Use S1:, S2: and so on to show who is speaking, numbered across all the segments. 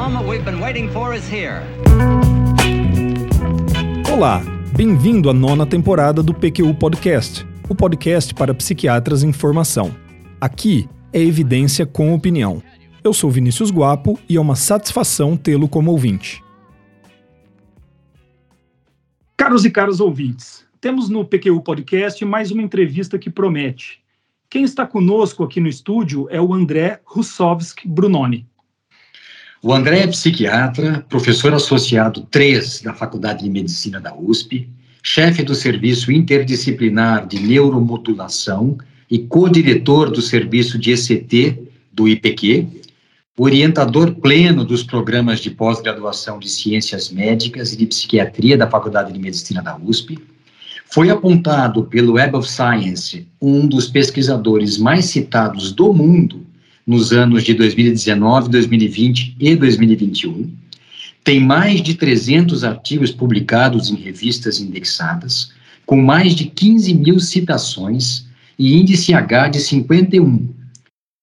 S1: moment we've been waiting for is here.
S2: Olá, bem-vindo à nona temporada do PQU Podcast, o podcast para psiquiatras em formação. Aqui é evidência com opinião. Eu sou Vinícius Guapo e é uma satisfação tê-lo como ouvinte. Caros e caros ouvintes, temos no PQU Podcast mais uma entrevista que promete. Quem está conosco aqui no estúdio é o André Russovski Brunoni.
S3: O André é psiquiatra, professor associado 3 da Faculdade de Medicina da USP, chefe do Serviço Interdisciplinar de Neuromodulação e co-diretor do Serviço de ECT do IPQ, orientador pleno dos programas de pós-graduação de Ciências Médicas e de Psiquiatria da Faculdade de Medicina da USP, foi apontado pelo Web of Science um dos pesquisadores mais citados do mundo nos anos de 2019, 2020 e 2021. Tem mais de 300 artigos publicados em revistas indexadas, com mais de 15 mil citações e índice H de 51.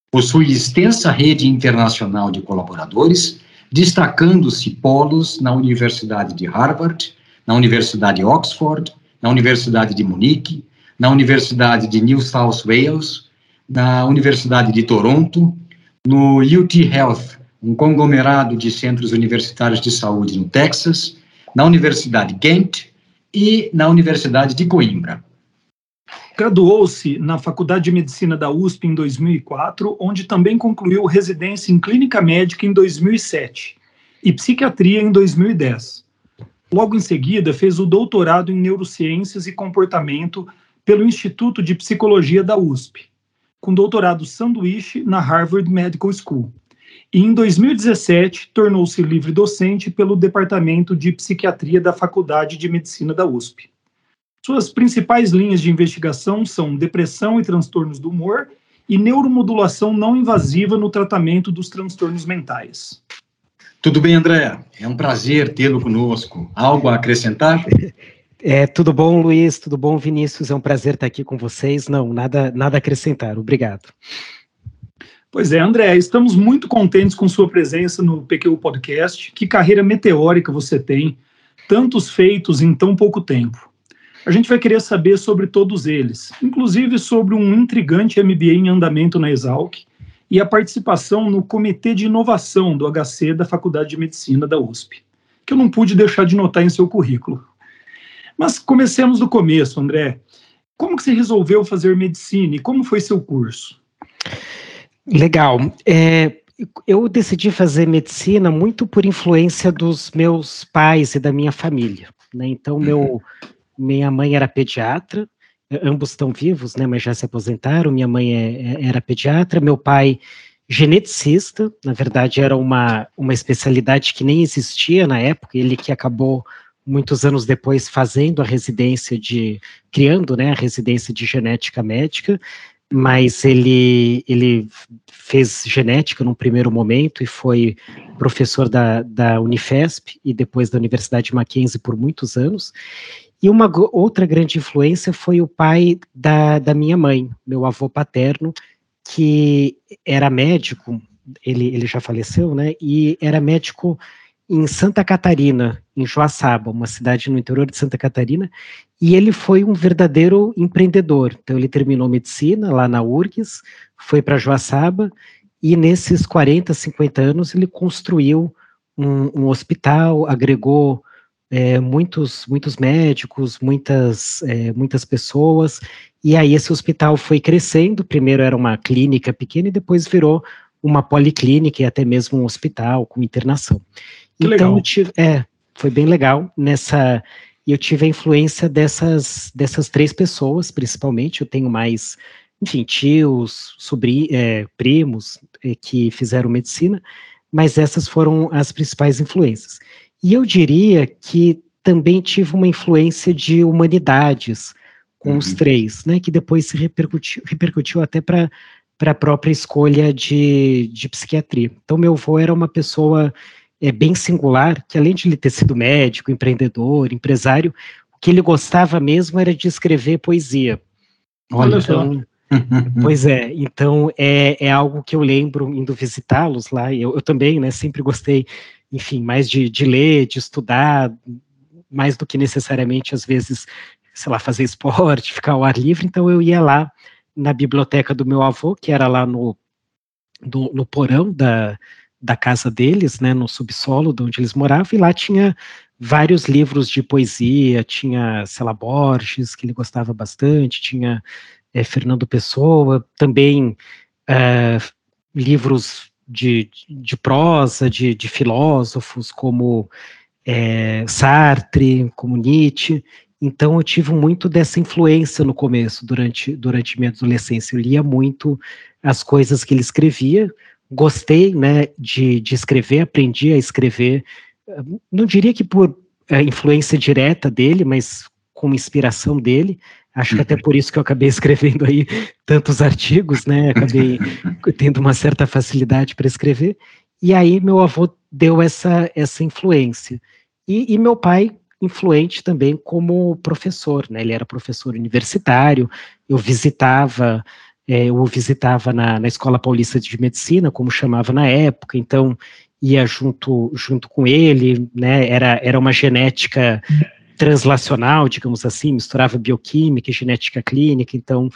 S3: Possui extensa rede internacional de colaboradores, destacando-se polos na Universidade de Harvard, na Universidade de Oxford, na Universidade de Munique, na Universidade de New South Wales, na Universidade de Toronto, no UT Health, um conglomerado de centros universitários de saúde no Texas, na Universidade Ghent e na Universidade de Coimbra.
S2: Graduou-se na Faculdade de Medicina da USP em 2004, onde também concluiu residência em Clínica Médica em 2007 e Psiquiatria em 2010. Logo em seguida, fez o doutorado em Neurociências e Comportamento pelo Instituto de Psicologia da USP com doutorado sanduíche na Harvard Medical School. E em 2017, tornou-se livre docente pelo Departamento de Psiquiatria da Faculdade de Medicina da USP. Suas principais linhas de investigação são depressão e transtornos do humor e neuromodulação não invasiva no tratamento dos transtornos mentais.
S3: Tudo bem, André? É um prazer tê-lo conosco. Algo a acrescentar?
S4: É, tudo bom, Luiz? Tudo bom, Vinícius? É um prazer estar aqui com vocês. Não, nada, nada a acrescentar. Obrigado.
S2: Pois é, André, estamos muito contentes com sua presença no PQ Podcast. Que carreira meteórica você tem, tantos feitos em tão pouco tempo. A gente vai querer saber sobre todos eles, inclusive sobre um intrigante MBA em andamento na Exalc e a participação no Comitê de Inovação do HC da Faculdade de Medicina da USP, que eu não pude deixar de notar em seu currículo. Mas comecemos do começo, André. Como que você resolveu fazer medicina e como foi seu curso?
S4: Legal. É, eu decidi fazer medicina muito por influência dos meus pais e da minha família. Né? Então, meu, minha mãe era pediatra, ambos estão vivos, né, mas já se aposentaram. Minha mãe é, é, era pediatra, meu pai geneticista, na verdade era uma, uma especialidade que nem existia na época, ele que acabou muitos anos depois fazendo a residência de, criando, né, a residência de genética médica, mas ele, ele fez genética num primeiro momento e foi professor da, da Unifesp e depois da Universidade Mackenzie por muitos anos. E uma outra grande influência foi o pai da, da minha mãe, meu avô paterno, que era médico, ele, ele já faleceu, né, e era médico em Santa Catarina, em Joaçaba, uma cidade no interior de Santa Catarina, e ele foi um verdadeiro empreendedor. Então ele terminou medicina lá na URGS, foi para Joaçaba e nesses 40, 50 anos ele construiu um, um hospital, agregou é, muitos, muitos médicos, muitas, é, muitas pessoas, e aí esse hospital foi crescendo, primeiro era uma clínica pequena e depois virou uma policlínica e até mesmo um hospital com internação.
S2: Que então, legal.
S4: Tive, é, foi bem legal nessa. E eu tive a influência dessas, dessas três pessoas, principalmente. Eu tenho mais, enfim, tios, sobrinhos, é, primos é, que fizeram medicina, mas essas foram as principais influências. E eu diria que também tive uma influência de humanidades com uhum. os três, né, que depois se repercutiu, repercutiu até para a própria escolha de, de psiquiatria. Então, meu avô era uma pessoa é, bem singular, que além de ele ter sido médico, empreendedor, empresário, o que ele gostava mesmo era de escrever poesia.
S2: Olha então, só.
S4: pois é, então é, é algo que eu lembro indo visitá-los lá, eu, eu também, né, sempre gostei, enfim, mais de, de ler, de estudar, mais do que necessariamente, às vezes, sei lá, fazer esporte, ficar ao ar livre, então eu ia lá na biblioteca do meu avô, que era lá no, do, no porão da, da casa deles, né, no subsolo de onde eles moravam, e lá tinha vários livros de poesia, tinha, sei Borges, que ele gostava bastante, tinha é, Fernando Pessoa, também é, livros de, de prosa, de, de filósofos como é, Sartre, como Nietzsche, então eu tive muito dessa influência no começo, durante, durante minha adolescência. Eu lia muito as coisas que ele escrevia, gostei né, de, de escrever, aprendi a escrever, não diria que por é, influência direta dele, mas como inspiração dele. Acho que até uhum. por isso que eu acabei escrevendo aí tantos artigos, né? Acabei tendo uma certa facilidade para escrever. E aí meu avô deu essa, essa influência. E, e meu pai influente também como professor, né? Ele era professor universitário, eu visitava, é, eu o visitava na, na Escola Paulista de Medicina, como chamava na época, então ia junto, junto com ele, né? Era, era uma genética translacional, digamos assim, misturava bioquímica e genética clínica, então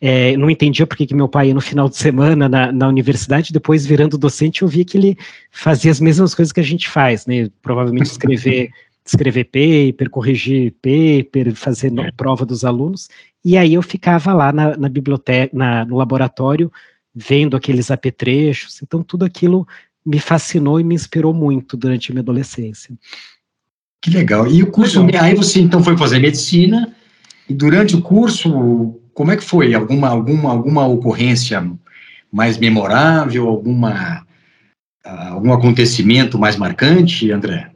S4: é, não entendia porque que meu pai ia no final de semana na, na universidade, depois virando docente eu vi que ele fazia as mesmas coisas que a gente faz, né, provavelmente escrever escrever paper, corrigir paper, fazer prova dos alunos, e aí eu ficava lá na, na biblioteca, na, no laboratório, vendo aqueles apetrechos, então tudo aquilo me fascinou e me inspirou muito durante a minha adolescência.
S3: Que legal. E o curso, aí você então foi fazer medicina, e durante o curso, como é que foi? Alguma, alguma, alguma ocorrência mais memorável, alguma, algum acontecimento mais marcante, André?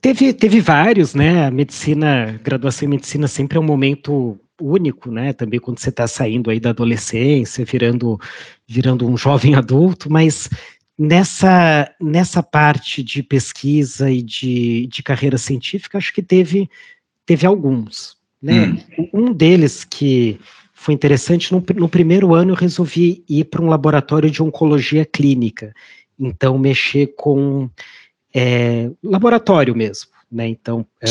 S4: Teve, teve vários, né? A medicina, graduação em medicina sempre é um momento único, né? Também quando você está saindo aí da adolescência, virando, virando um jovem adulto, mas nessa, nessa parte de pesquisa e de, de carreira científica, acho que teve, teve alguns. Né? Hum. Um deles que foi interessante, no, no primeiro ano eu resolvi ir para um laboratório de oncologia clínica, então mexer com é, laboratório mesmo, né? Então, é,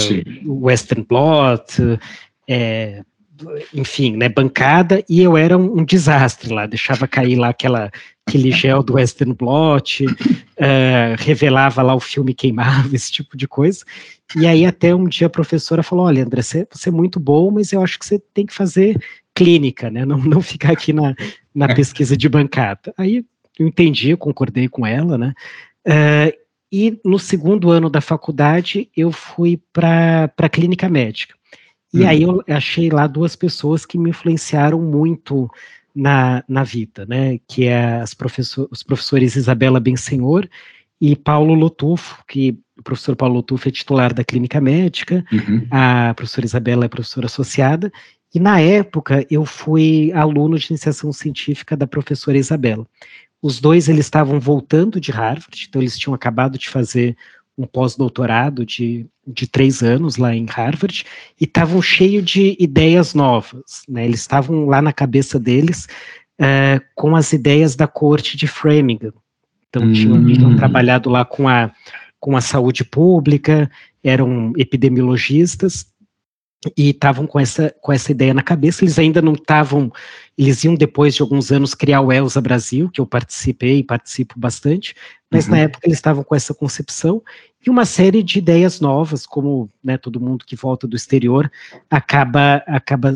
S4: Western blot, é, enfim, né, bancada, e eu era um, um, desastre lá, deixava cair lá aquela, aquele gel do Western blot, uh, revelava lá o filme queimava, esse tipo de coisa, e aí até um dia a professora falou, olha, André, você, você é muito bom, mas eu acho que você tem que fazer clínica, né, não, não ficar aqui na, na pesquisa de bancada. Aí eu entendi, eu concordei com ela, né, uh, e no segundo ano da faculdade, eu fui para a clínica médica. E hum. aí eu achei lá duas pessoas que me influenciaram muito na, na vida, né? Que é as professor, os professores Isabela Bensenhor e Paulo Lotufo, que o professor Paulo Lotufo é titular da clínica médica, uhum. a professora Isabela é professora associada, e na época eu fui aluno de iniciação científica da professora Isabela. Os dois eles estavam voltando de Harvard, então eles tinham acabado de fazer um pós-doutorado de, de três anos lá em Harvard e estavam cheios de ideias novas. Né? Eles estavam lá na cabeça deles uh, com as ideias da corte de Framingham. Então hum. tinham, tinham trabalhado lá com a, com a saúde pública, eram epidemiologistas e estavam com essa, com essa ideia na cabeça. Eles ainda não estavam, eles iam depois de alguns anos criar o Elsa Brasil, que eu participei e participo bastante, mas uhum. na época eles estavam com essa concepção e uma série de ideias novas, como né, todo mundo que volta do exterior acaba, acaba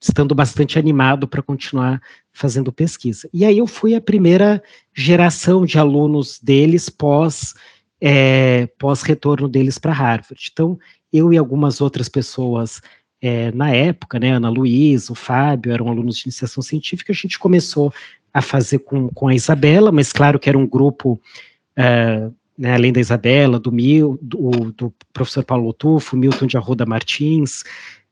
S4: estando bastante animado para continuar fazendo pesquisa. E aí eu fui a primeira geração de alunos deles pós é, pós retorno deles para Harvard. Então eu e algumas outras pessoas é, na época, né, Ana Luiz, o Fábio, eram alunos de iniciação científica, a gente começou a fazer com, com a Isabela, mas claro que era um grupo, uh, né, além da Isabela, do, Mil, do, do professor Paulo Tufo, Milton de Arruda Martins,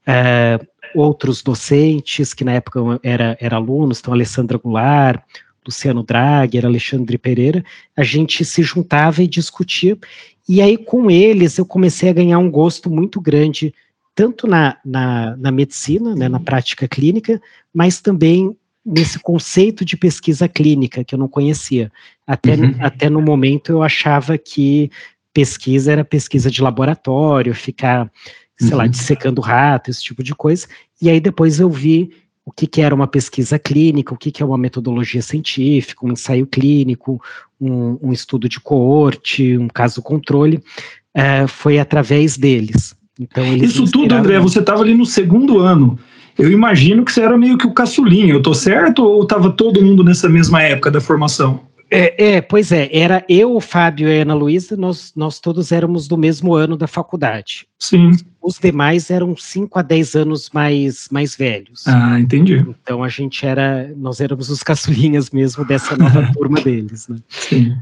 S4: uh, outros docentes que na época era, era alunos, então Alessandra Goulart, Luciano Draghi, Alexandre Pereira, a gente se juntava e discutia, e aí, com eles, eu comecei a ganhar um gosto muito grande tanto na, na, na medicina, né, na prática clínica, mas também nesse conceito de pesquisa clínica que eu não conhecia. Até, uhum. até no momento eu achava que pesquisa era pesquisa de laboratório, ficar, sei uhum. lá, dissecando rato, esse tipo de coisa. E aí depois eu vi o que, que era uma pesquisa clínica, o que, que é uma metodologia científica, um ensaio clínico, um, um estudo de coorte, um caso controle, é, foi através deles.
S2: Então, Isso tudo, André, você estava ali no segundo ano. Eu imagino que você era meio que o caçulinho, eu tô certo ou estava todo mundo nessa mesma época da formação?
S4: É, é, pois é, era eu, o Fábio e a Ana Luísa, nós, nós todos éramos do mesmo ano da faculdade.
S2: Sim.
S4: Os demais eram 5 a 10 anos mais, mais velhos.
S2: Ah, entendi.
S4: Então a gente era, nós éramos os caçulinhas mesmo dessa nova turma deles, né? Sim.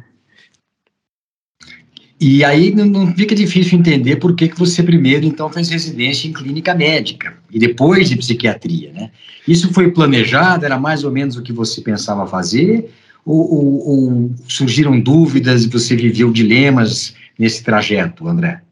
S3: E aí não fica difícil entender por que, que você primeiro, então, fez residência em clínica médica e depois de psiquiatria, né? Isso foi planejado, era mais ou menos o que você pensava fazer? Ou, ou, ou surgiram dúvidas e você viveu dilemas nesse trajeto, André?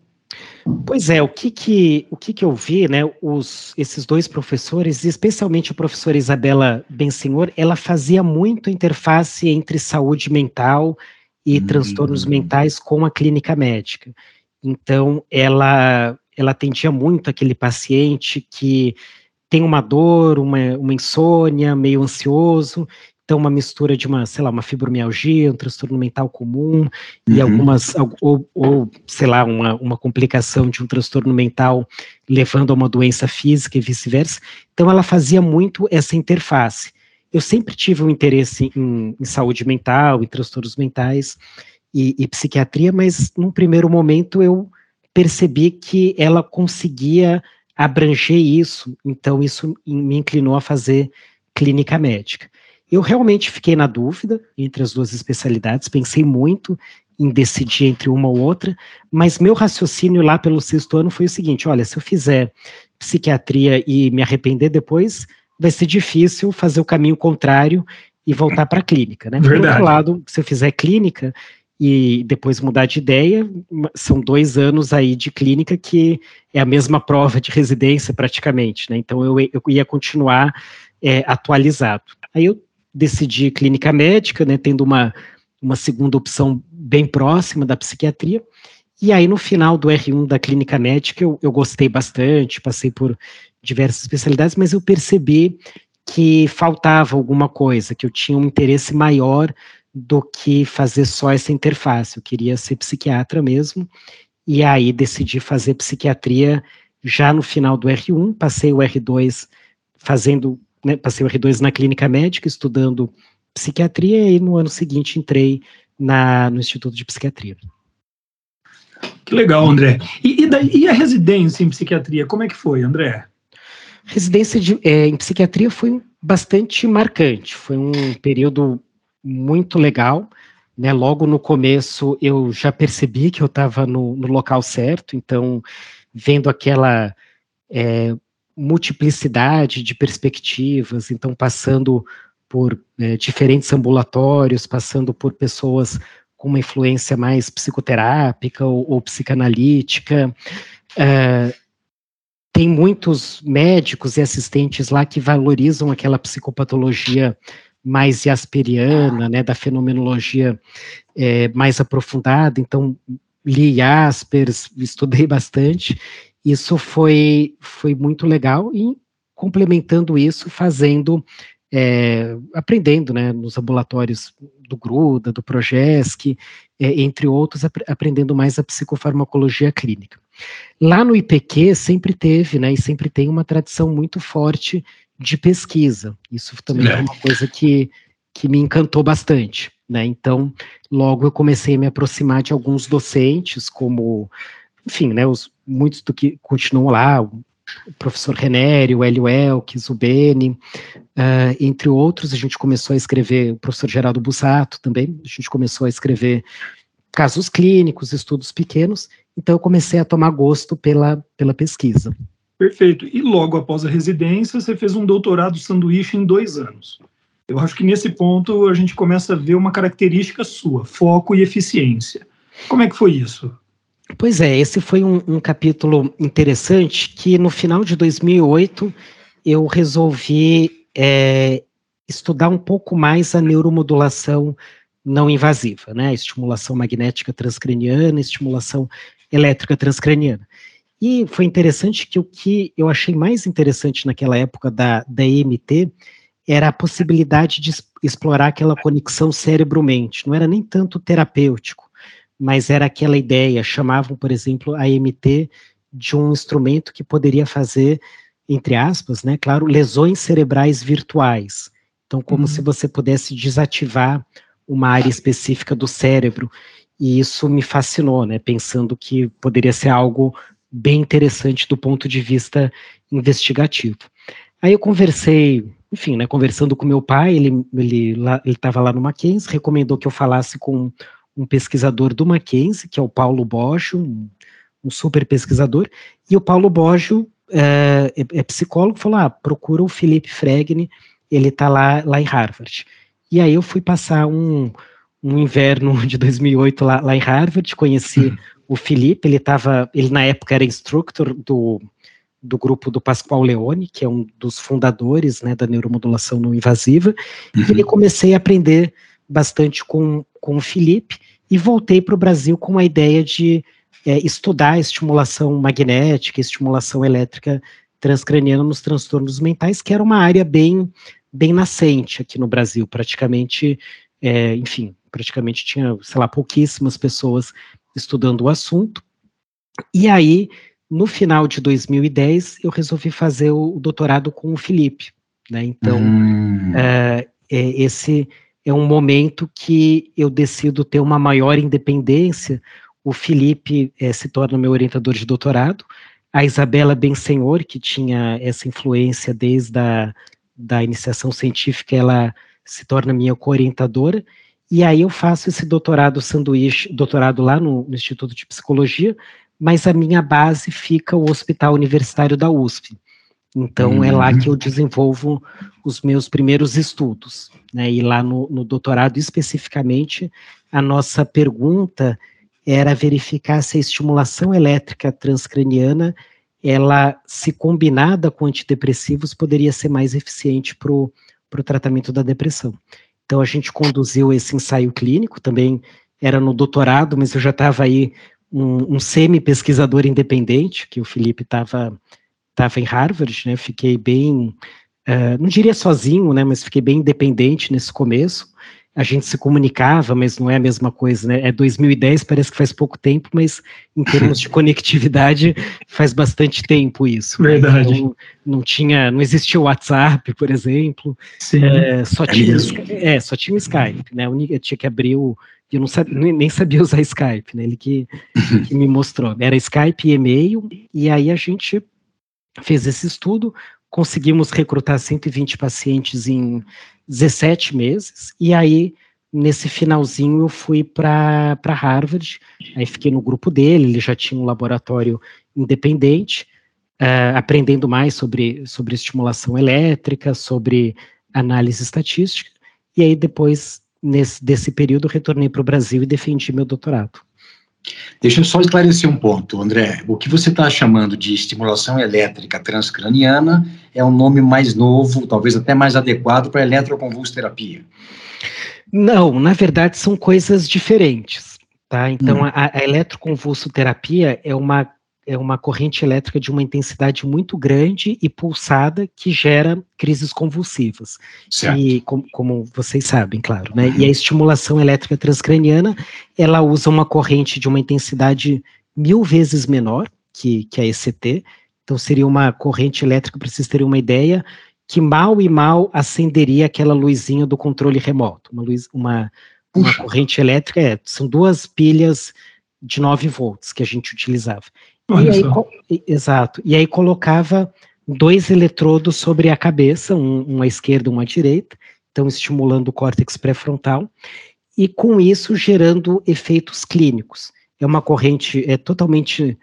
S4: Pois é, o que que, o que, que eu vi, né, os, esses dois professores, especialmente a professora Isabela Bensenhor, ela fazia muito interface entre saúde mental e hum. transtornos mentais com a clínica médica. Então, ela, ela atendia muito aquele paciente que tem uma dor, uma, uma insônia, meio ansioso, então uma mistura de uma, sei lá, uma fibromialgia, um transtorno mental comum, uhum. e algumas, ou, ou, sei lá, uma, uma complicação de um transtorno mental levando a uma doença física e vice-versa. Então ela fazia muito essa interface eu sempre tive um interesse em, em saúde mental, em transtornos mentais e, e, psiquiatria, mas num primeiro momento eu percebi que ela conseguia abranger isso, então isso me inclinou a fazer clínica médica. Eu realmente fiquei na dúvida entre as duas especialidades, pensei muito em decidir entre uma ou outra, mas meu raciocínio lá pelo sexto ano foi o seguinte: olha, se eu fizer psiquiatria e me arrepender depois, vai ser difícil fazer o caminho contrário e voltar para a clínica, né? Verdade. Por outro lado, se eu fizer clínica e depois mudar de ideia, são dois anos aí de clínica que é a mesma prova de residência praticamente, né? Então eu, eu ia continuar é, atualizado. Aí eu decidi clínica médica, né? Tendo uma, uma segunda opção bem próxima da psiquiatria. E aí, no final do R1 da clínica médica, eu, eu gostei bastante, passei por diversas especialidades, mas eu percebi que faltava alguma coisa, que eu tinha um interesse maior do que fazer só essa interface. Eu queria ser psiquiatra mesmo, e aí decidi fazer psiquiatria já no final do R1, passei o R2 fazendo, né, passei o R2 na clínica médica, estudando psiquiatria, e no ano seguinte entrei na, no Instituto de Psiquiatria.
S2: Que legal, André. E, e, daí, e a residência em psiquiatria, como é que foi, André?
S4: Residência de, é, em psiquiatria foi bastante marcante, foi um período muito legal. Né, logo no começo eu já percebi que eu estava no, no, local certo, então vendo aquela é, multiplicidade de perspectivas, então passando por é, diferentes ambulatórios, passando por pessoas com uma influência mais psicoterápica ou, ou psicanalítica, é, tem muitos médicos e assistentes lá que valorizam aquela psicopatologia mais jasperiana, né, da fenomenologia é, mais aprofundada, então li Jaspers, estudei bastante, isso foi, foi muito legal, e complementando isso, fazendo, é, aprendendo, né, nos ambulatórios do GRUDA, do PROGESC, é, entre outros, ap aprendendo mais a psicofarmacologia clínica. Lá no IPQ sempre teve, né, e sempre tem uma tradição muito forte de pesquisa. Isso também é, é uma coisa que, que me encantou bastante, né? Então, logo eu comecei a me aproximar de alguns docentes, como, enfim, né, os, muitos do que continuam lá, o professor Renério, o Hélio Elkes, o Beni, uh, entre outros, a gente começou a escrever, o professor Geraldo Busato também, a gente começou a escrever casos clínicos, estudos pequenos, então eu comecei a tomar gosto pela, pela pesquisa.
S2: Perfeito. E logo após a residência, você fez um doutorado sanduíche em dois anos. Eu acho que nesse ponto a gente começa a ver uma característica sua, foco e eficiência. Como é que foi isso?
S4: Pois é, esse foi um, um, capítulo interessante que no final de 2008 eu resolvi é, estudar um pouco mais a neuromodulação não invasiva, né? Estimulação magnética transcraniana, estimulação elétrica transcraniana. E foi interessante que o que eu achei mais interessante naquela época da, da EMT era a possibilidade de explorar aquela conexão cérebro-mente. Não era nem tanto terapêutico, mas era aquela ideia. Chamavam, por exemplo, a EMT de um instrumento que poderia fazer, entre aspas, né, claro, lesões cerebrais virtuais. Então, como uhum. se você pudesse desativar uma área específica do cérebro. E isso me fascinou, né? Pensando que poderia ser algo bem interessante do ponto de vista investigativo. Aí eu conversei, enfim, né, conversando com meu pai, ele ele estava lá no Mackenzie, recomendou que eu falasse com um pesquisador do Mackenzie, que é o Paulo Boggio, um, um super pesquisador, e o Paulo Boggio é, é, é psicólogo, falou, ah, procura o Felipe Fregni, ele está lá, lá em Harvard. E aí eu fui passar um, um inverno de 2008 lá, lá em Harvard, conheci uhum. o Felipe, ele estava, ele na época era instructor do, do grupo do Pascoal Leone, que é um dos fundadores né, da neuromodulação não invasiva, uhum. e comecei a aprender bastante com, com o Felipe, e voltei para o Brasil com a ideia de é, estudar estimulação magnética, estimulação elétrica transcraniana nos transtornos mentais, que era uma área bem bem nascente aqui no Brasil, praticamente, é, enfim, praticamente tinha, sei lá, pouquíssimas pessoas estudando o assunto. E aí, no final de 2010, eu resolvi fazer o, doutorado com o Felipe, né? Então, hum. é, é, esse é um momento que eu decido ter uma maior independência. O Felipe é, se torna meu orientador de doutorado, a Isabela Bensenhor, que tinha essa influência desde a da iniciação científica, ela se torna minha co-orientadora, e aí eu faço esse doutorado sanduíche, doutorado lá no, no, Instituto de Psicologia, mas a minha base fica o Hospital Universitário da USP. Então uhum. é lá que eu desenvolvo os meus primeiros estudos, né? E lá no, no doutorado especificamente, a nossa pergunta era verificar se a estimulação elétrica transcraniana ela, se combinada com antidepressivos, poderia ser mais eficiente para o tratamento da depressão. Então, a gente conduziu esse ensaio clínico, também era no doutorado, mas eu já estava aí um, um semi-pesquisador independente, que o Felipe estava tava em Harvard, né, fiquei bem, uh, não diria sozinho, né, mas fiquei bem independente nesse começo, a gente se comunicava, mas não é a mesma coisa, né? É 2010, parece que faz pouco tempo, mas em termos de conectividade faz bastante tempo isso.
S2: Né? Verdade. Então,
S4: não tinha, não existia o WhatsApp, por exemplo.
S2: Sim.
S4: É, só, é tinha, é, só tinha o Skype, né? Eu tinha que abrir o. Eu não sabia, nem sabia usar Skype, né? Ele que, que me mostrou. Era Skype e e-mail, e aí a gente fez esse estudo, conseguimos recrutar 120 pacientes em 17 meses, e aí, nesse finalzinho, eu fui para Harvard, aí fiquei no grupo dele, ele já tinha um laboratório independente, uh, aprendendo mais sobre, sobre estimulação elétrica, sobre análise estatística, e aí depois, nesse, desse período, retornei para o Brasil e defendi meu doutorado.
S3: Deixa eu só esclarecer um ponto, André. O que você está chamando de estimulação elétrica transcraniana é um nome mais novo, talvez até mais adequado para eletroconvulsoterapia.
S4: Não, na verdade são coisas diferentes. Tá? Então, hum. a, a eletroconvulsoterapia é uma é uma corrente elétrica de uma intensidade muito grande e pulsada que gera crises convulsivas. Certo. E com, como vocês sabem, claro, né? Uhum. E a estimulação elétrica transcraniana, ela usa uma corrente de uma intensidade mil vezes menor que, que a ECT. Então seria uma corrente elétrica, para vocês terem uma ideia, que mal e mal acenderia aquela luzinha do controle remoto. Uma luz, uma, uma corrente elétrica, é, são duas pilhas de 9 volts que a gente utilizava. E aí, exato. E aí colocava dois eletrodos sobre a cabeça, um, um à esquerda e um à direita, então estimulando o córtex pré-frontal, e com isso gerando efeitos clínicos. É uma corrente é totalmente,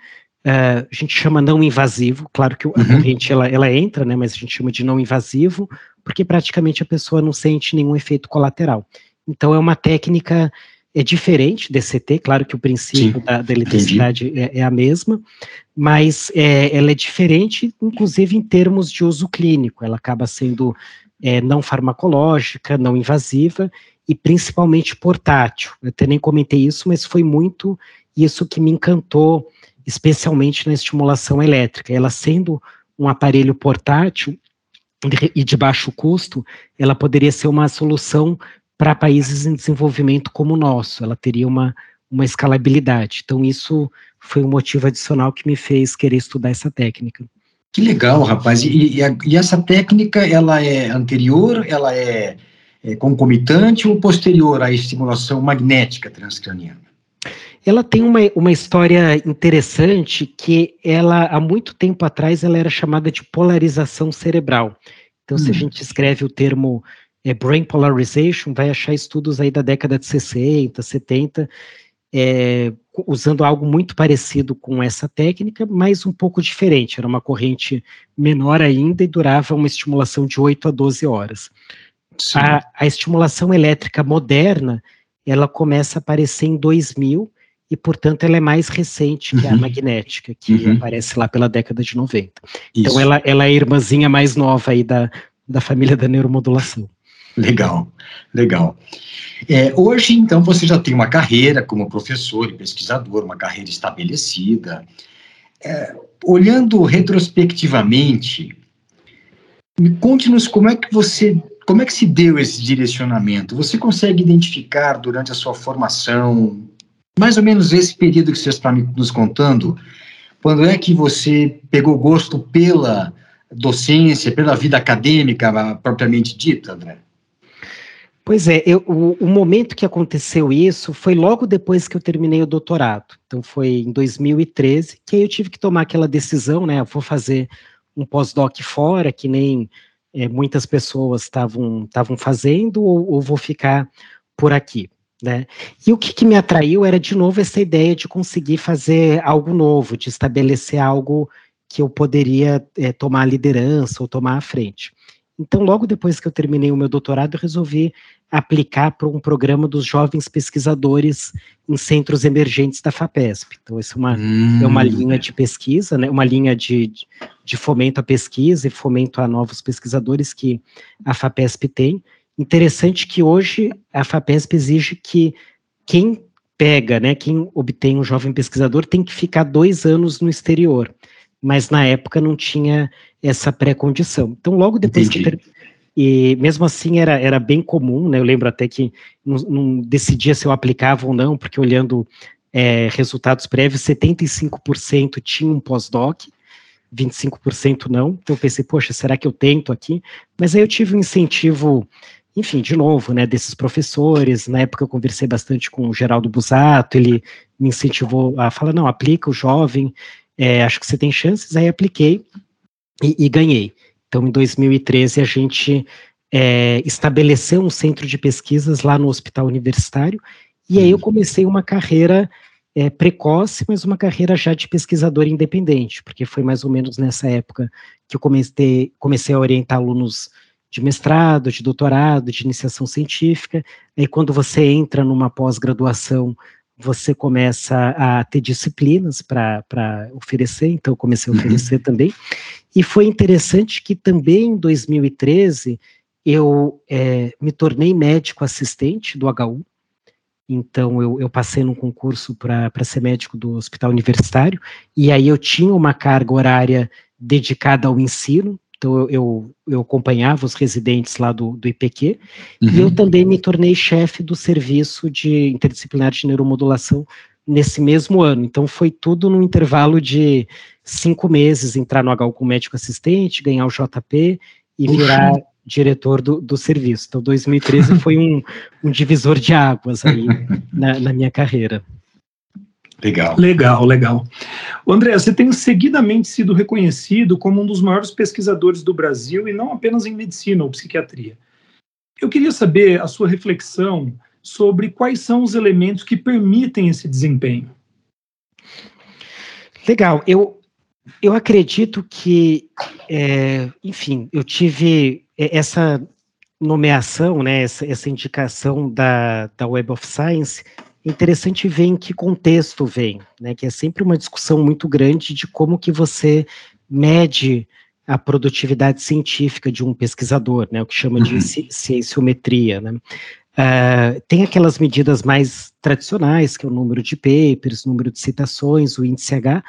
S4: uh, a gente chama não invasivo, claro que a uhum. corrente ela, ela entra, né, mas a gente chama de não invasivo, porque praticamente a pessoa não sente nenhum efeito colateral. Então é uma técnica é diferente DCT, claro que o princípio da, da, eletricidade é, é, a mesma, mas é, ela é diferente, inclusive em termos de uso clínico, ela acaba sendo é, não farmacológica, não invasiva e principalmente portátil. Eu até nem comentei isso, mas foi muito isso que me encantou, especialmente na estimulação elétrica. Ela sendo um aparelho portátil e de baixo custo, ela poderia ser uma solução para países em desenvolvimento como o nosso, ela teria uma, uma escalabilidade. Então, isso foi um motivo adicional que me fez querer estudar essa técnica.
S3: Que legal, rapaz. E, e, a, e essa técnica, ela é anterior, ela é, é concomitante ou posterior à estimulação magnética transcraniana?
S4: Ela tem uma, uma história interessante que ela, há muito tempo atrás, ela era chamada de polarização cerebral. Então, hum. se a hum. gente escreve o termo é, brain polarization, vai achar estudos aí da década de 60, 70, é, usando algo muito parecido com essa técnica, mas um pouco diferente. Era uma corrente menor ainda e durava uma estimulação de 8 a 12 horas. A, a, estimulação elétrica moderna, ela começa a aparecer em 2000 e, portanto, ela é mais recente que uhum. a magnética, que uhum. aparece lá pela década de 90. Então, Isso. Então, ela, ela é a irmãzinha mais nova aí da, da família da neuromodulação.
S3: Legal, legal. É, hoje, então, você já tem uma carreira como professor e pesquisador, uma carreira estabelecida. É, olhando retrospectivamente, conte-nos como é que você, como é que se deu esse direcionamento? Você consegue identificar durante a sua formação, mais ou menos esse período que você está nos contando, quando é que você pegou gosto pela docência, pela vida acadêmica propriamente dita, André?
S4: Pois é, eu, o, o, momento que aconteceu isso foi logo depois que eu terminei o doutorado. Então foi em 2013 que eu tive que tomar aquela decisão, né? Vou fazer um pós-doc fora, que nem é, muitas pessoas estavam fazendo, ou, ou, vou ficar por aqui. Né? E o que, que me atraiu era, de novo, essa ideia de conseguir fazer algo novo, de estabelecer algo que eu poderia é, tomar a liderança ou tomar a frente. Então, logo depois que eu terminei o meu doutorado, eu resolvi aplicar para um programa dos jovens pesquisadores em centros emergentes da FAPESP. Então, essa é uma, hum. é uma linha de pesquisa, né, uma linha de, de fomento à pesquisa e fomento a novos pesquisadores que a FAPESP tem. Interessante que hoje a FAPESP exige que quem pega, né, quem obtém um jovem pesquisador tem que ficar dois anos no exterior mas na época não tinha essa pré-condição. Então, logo depois Entendi. que. E mesmo assim era, era bem comum, né? Eu lembro até que não, não decidia se eu aplicava ou não, porque olhando é, resultados prévios, 75% tinham um pós-doc, 25% não. Então eu pensei, poxa, será que eu tento aqui? Mas aí eu tive um incentivo, enfim, de novo, né, desses professores. Na época eu conversei bastante com o Geraldo Busato, ele me incentivou a falar, não, aplica o jovem, é, acho que você tem chances, aí apliquei e, e ganhei. Então, em 2013, a gente é, estabeleceu um centro de pesquisas lá no Hospital Universitário, e aí eu uhum. comecei uma carreira é, precoce, mas uma carreira já de pesquisador independente, porque foi mais ou menos nessa época que eu comecei, comecei a orientar alunos de mestrado, de doutorado, de iniciação científica, aí quando você entra numa pós-graduação, você começa a ter disciplinas para oferecer, então eu comecei a uhum. oferecer também. E foi interessante que também em 2013 eu é, me tornei médico assistente do HU, então eu, eu passei num concurso para ser médico do hospital universitário, e aí eu tinha uma carga horária dedicada ao ensino, então eu, eu acompanhava os residentes lá do, do IPQ, uhum. e eu uhum. também me tornei chefe do serviço de interdisciplinar de neuromodulação nesse mesmo ano. Então foi tudo num intervalo de cinco meses, entrar no HU como médico assistente, ganhar o JP e virar diretor do, do serviço. Então 2013 foi um, um divisor de águas aí na, na minha carreira.
S2: Legal. Legal, legal. O André, você tem seguidamente sido reconhecido como um dos maiores pesquisadores do Brasil e não apenas em medicina ou psiquiatria. Eu queria saber a sua reflexão sobre quais são os elementos que permitem esse desempenho.
S4: Legal. Eu, eu acredito que, é, enfim, eu tive essa nomeação, né, essa, essa indicação da, da Web of Science, interessante ver em que contexto vem, né, que é sempre uma discussão muito grande de como que você mede a produtividade científica de um pesquisador, né, o que chama de uhum. cienciometria, né. Uh, tem aquelas medidas mais tradicionais, que é o número de papers, número de citações, o índice H,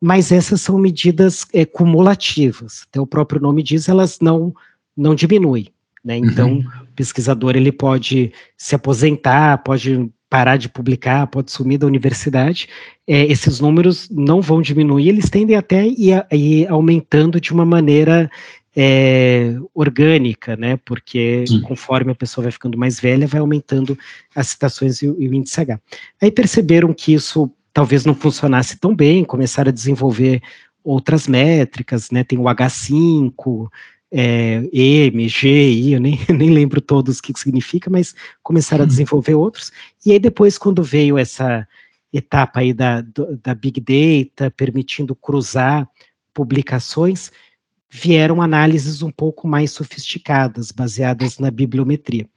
S4: mas essas são medidas é, cumulativas. Até o próprio nome diz, elas não, não diminuem. Né? Então, uhum. o pesquisador ele pode se aposentar, pode parar de publicar, pode sumir da universidade, é, esses números não vão diminuir, eles tendem até a ir, a ir aumentando de uma maneira é, orgânica, né? Porque Sim. conforme a pessoa vai ficando mais velha, vai aumentando as citações e, e o índice H. Aí perceberam que isso talvez não funcionasse tão bem, começaram a desenvolver outras métricas, né? Tem o H5, é, M, G, I, eu nem, nem lembro todos o que significa, mas começaram a uhum. desenvolver outros. E aí depois, quando veio essa etapa aí da, da Big Data, permitindo cruzar publicações, vieram análises um pouco mais sofisticadas, baseadas na bibliometria.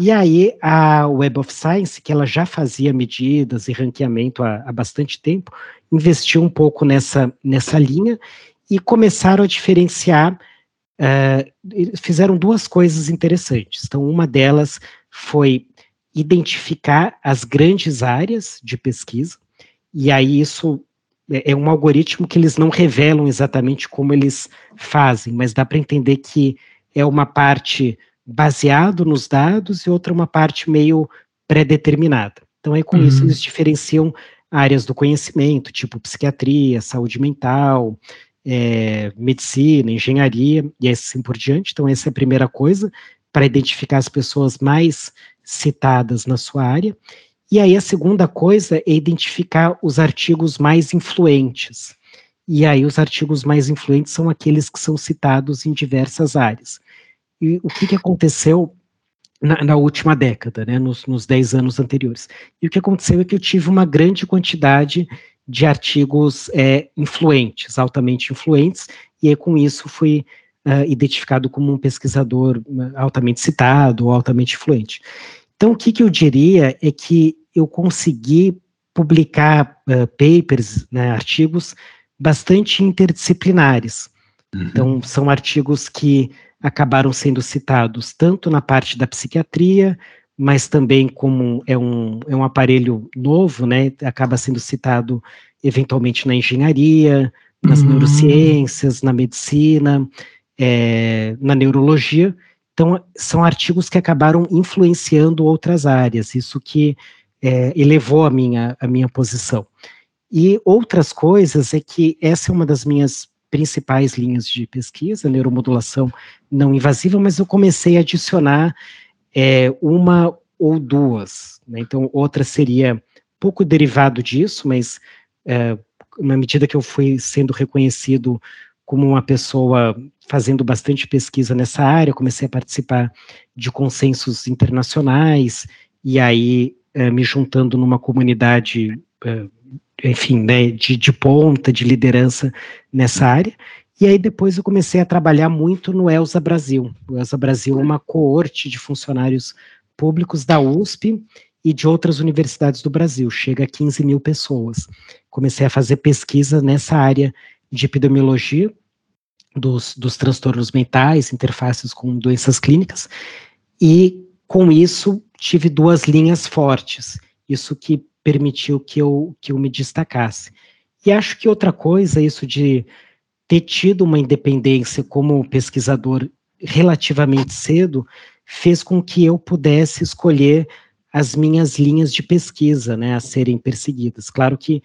S4: E aí a Web of Science, que ela já fazia medidas e ranqueamento há, há bastante tempo, investiu um pouco nessa, nessa linha e começaram a diferenciar uh, fizeram duas coisas interessantes. Então, uma delas foi identificar as grandes áreas de pesquisa, e aí isso é, é um algoritmo que eles não revelam exatamente como eles fazem, mas dá para entender que é uma parte baseado nos dados e outra uma parte meio pré-determinada. Então, aí com uhum. isso eles diferenciam áreas do conhecimento, tipo psiquiatria, saúde mental, é, medicina, engenharia e assim por diante. Então, essa é a primeira coisa, para identificar as pessoas mais citadas na sua área. E aí, a segunda coisa é identificar os artigos mais influentes. E aí, os artigos mais influentes são aqueles que são citados em diversas áreas. E o que, que aconteceu na, na, última década, né, nos, nos 10 anos anteriores? E o que aconteceu é que eu tive uma grande quantidade de artigos é, influentes, altamente influentes, e aí, com isso fui uh, identificado como um pesquisador altamente citado, altamente influente. Então, o que, que eu diria é que eu consegui publicar uh, papers, né, artigos bastante interdisciplinares. Uhum. Então, são artigos que acabaram sendo citados tanto na parte da psiquiatria, mas também como é um, é um aparelho novo, né, acaba sendo citado eventualmente na engenharia, nas uhum. neurociências, na medicina, é, na neurologia. Então, são artigos que acabaram influenciando outras áreas, isso que é, elevou a minha, a minha posição. E outras coisas é que essa é uma das minhas principais linhas de pesquisa, neuromodulação não invasiva, mas eu comecei a adicionar é, uma ou duas. Né? Então, outra seria pouco derivado disso, mas é, na medida que eu fui sendo reconhecido como uma pessoa fazendo bastante pesquisa nessa área, comecei a participar de consensos internacionais, e aí é, me juntando numa comunidade, é, enfim, né, de, de ponta, de liderança nessa área, e aí depois eu comecei a trabalhar muito no Elsa Brasil. O Elsa Brasil é uma coorte de funcionários públicos da USP e de outras universidades do Brasil, chega a 15 mil pessoas. Comecei a fazer pesquisa nessa área de epidemiologia dos, dos transtornos mentais, interfaces com doenças clínicas, e com isso tive duas linhas fortes, isso que permitiu que eu, que eu me destacasse. E acho que outra coisa, isso de ter tido uma independência como pesquisador relativamente cedo, fez com que eu pudesse escolher as minhas linhas de pesquisa, né, a serem perseguidas. Claro que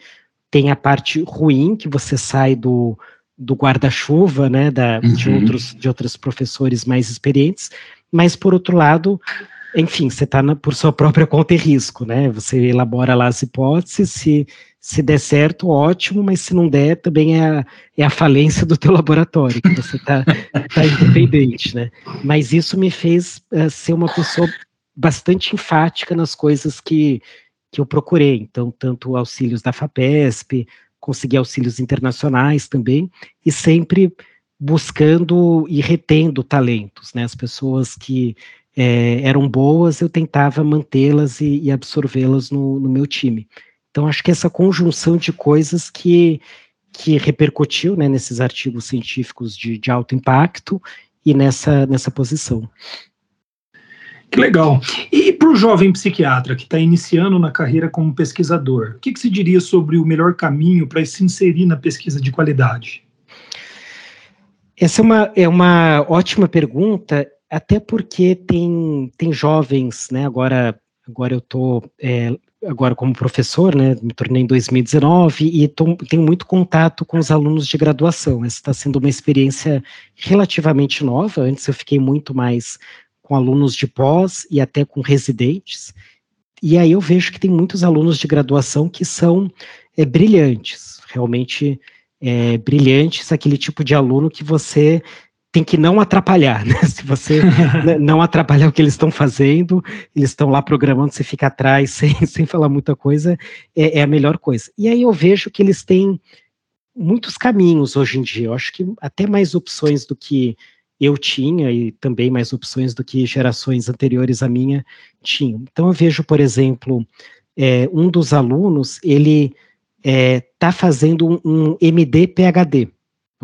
S4: tem a parte ruim, que você sai do, do guarda-chuva, né, da, uhum. de, outros, de outros professores mais experientes, mas, por outro lado, enfim, você está por sua própria conta e risco, né, você elabora lá as hipóteses, se se der certo, ótimo, mas se não der, também é a, é a falência do teu laboratório, que você está tá independente, né? Mas isso me fez uh, ser uma pessoa bastante enfática nas coisas que, que eu procurei. Então, tanto auxílios da FAPESP, consegui auxílios internacionais também, e sempre buscando e retendo talentos, né? As pessoas que é, eram boas, eu tentava mantê-las e, e absorvê-las no, no, meu time. Então, acho que essa conjunção de coisas que, que repercutiu né, nesses artigos científicos de, de alto impacto e nessa, nessa posição.
S2: Que legal. E para o jovem psiquiatra que está iniciando na carreira como pesquisador, o que, que se diria sobre o melhor caminho para se inserir na pesquisa de qualidade?
S4: Essa é uma, é uma ótima pergunta, até porque tem, tem jovens, né? Agora, agora eu estou é, agora como professor, né? Me tornei em 2019 e tô, tenho muito contato com os alunos de graduação. Essa está sendo uma experiência relativamente nova. Antes eu fiquei muito mais com alunos de pós e até com residentes. E aí eu vejo que tem muitos alunos de graduação que são é, brilhantes, realmente é, brilhantes, aquele tipo de aluno que você tem que não atrapalhar, né? Se você não atrapalhar o que eles estão fazendo, eles estão lá programando, você fica atrás sem, sem falar muita coisa, é, é, a melhor coisa. E aí eu vejo que eles têm muitos caminhos hoje em dia, eu acho que até mais opções do que eu tinha e também mais opções do que gerações anteriores à minha tinham. Então eu vejo, por exemplo, é, um dos alunos, ele está é, tá fazendo um, um MD-PHD,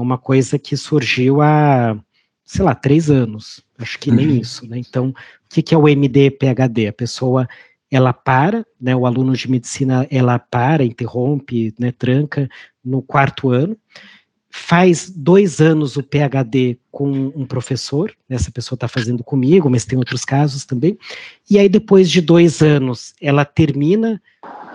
S4: uma coisa que surgiu há, sei lá, três anos, acho que nem uhum. isso, né? Então, o que, que é o MD-PHD? A pessoa, ela para, né, o aluno de medicina, ela para, interrompe, né, tranca no quarto ano, faz dois anos o PhD com um professor, essa pessoa está fazendo comigo, mas tem outros casos também, e aí depois de dois anos ela termina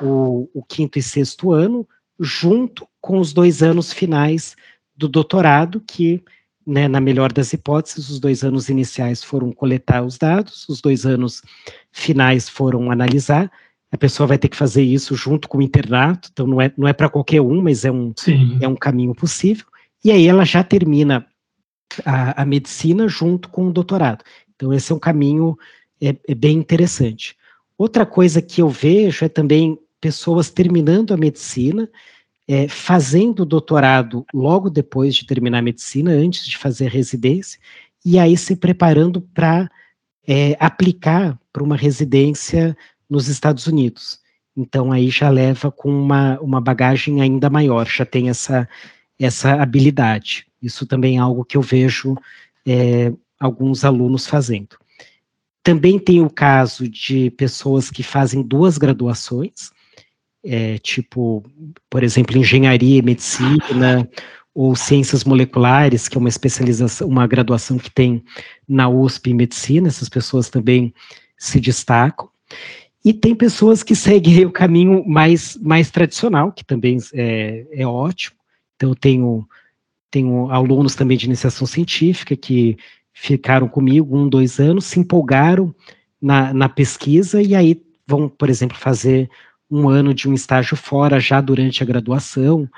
S4: o, o quinto e sexto ano, junto com os dois anos finais do doutorado, que, né, na melhor das hipóteses, os dois anos iniciais foram coletar os dados, os dois anos finais foram analisar, a pessoa vai ter que fazer isso junto com o internato, então não é, não é para qualquer um, mas é um, é um caminho possível. E aí ela já termina a, a medicina junto com o doutorado. Então esse é um caminho é, é bem interessante. Outra coisa que eu vejo é também pessoas terminando a medicina, é, fazendo doutorado logo depois de terminar a medicina, antes de fazer residência, e aí se preparando para é, aplicar para uma residência nos Estados Unidos. Então aí já leva com uma, uma bagagem ainda maior, já tem essa, essa habilidade. Isso também é algo que eu vejo é, alguns alunos fazendo. Também tem o caso de pessoas que fazem duas graduações, é, tipo, por exemplo, engenharia e medicina, ou ciências moleculares, que é uma especialização, uma graduação que tem na USP em medicina, essas pessoas também se destacam. E tem pessoas que seguem o caminho mais, mais tradicional, que também é, é ótimo. Então, eu tenho, tenho alunos também de iniciação científica que ficaram comigo um, dois anos, se empolgaram na, na pesquisa e aí vão, por exemplo, fazer um ano de um estágio fora já durante a graduação,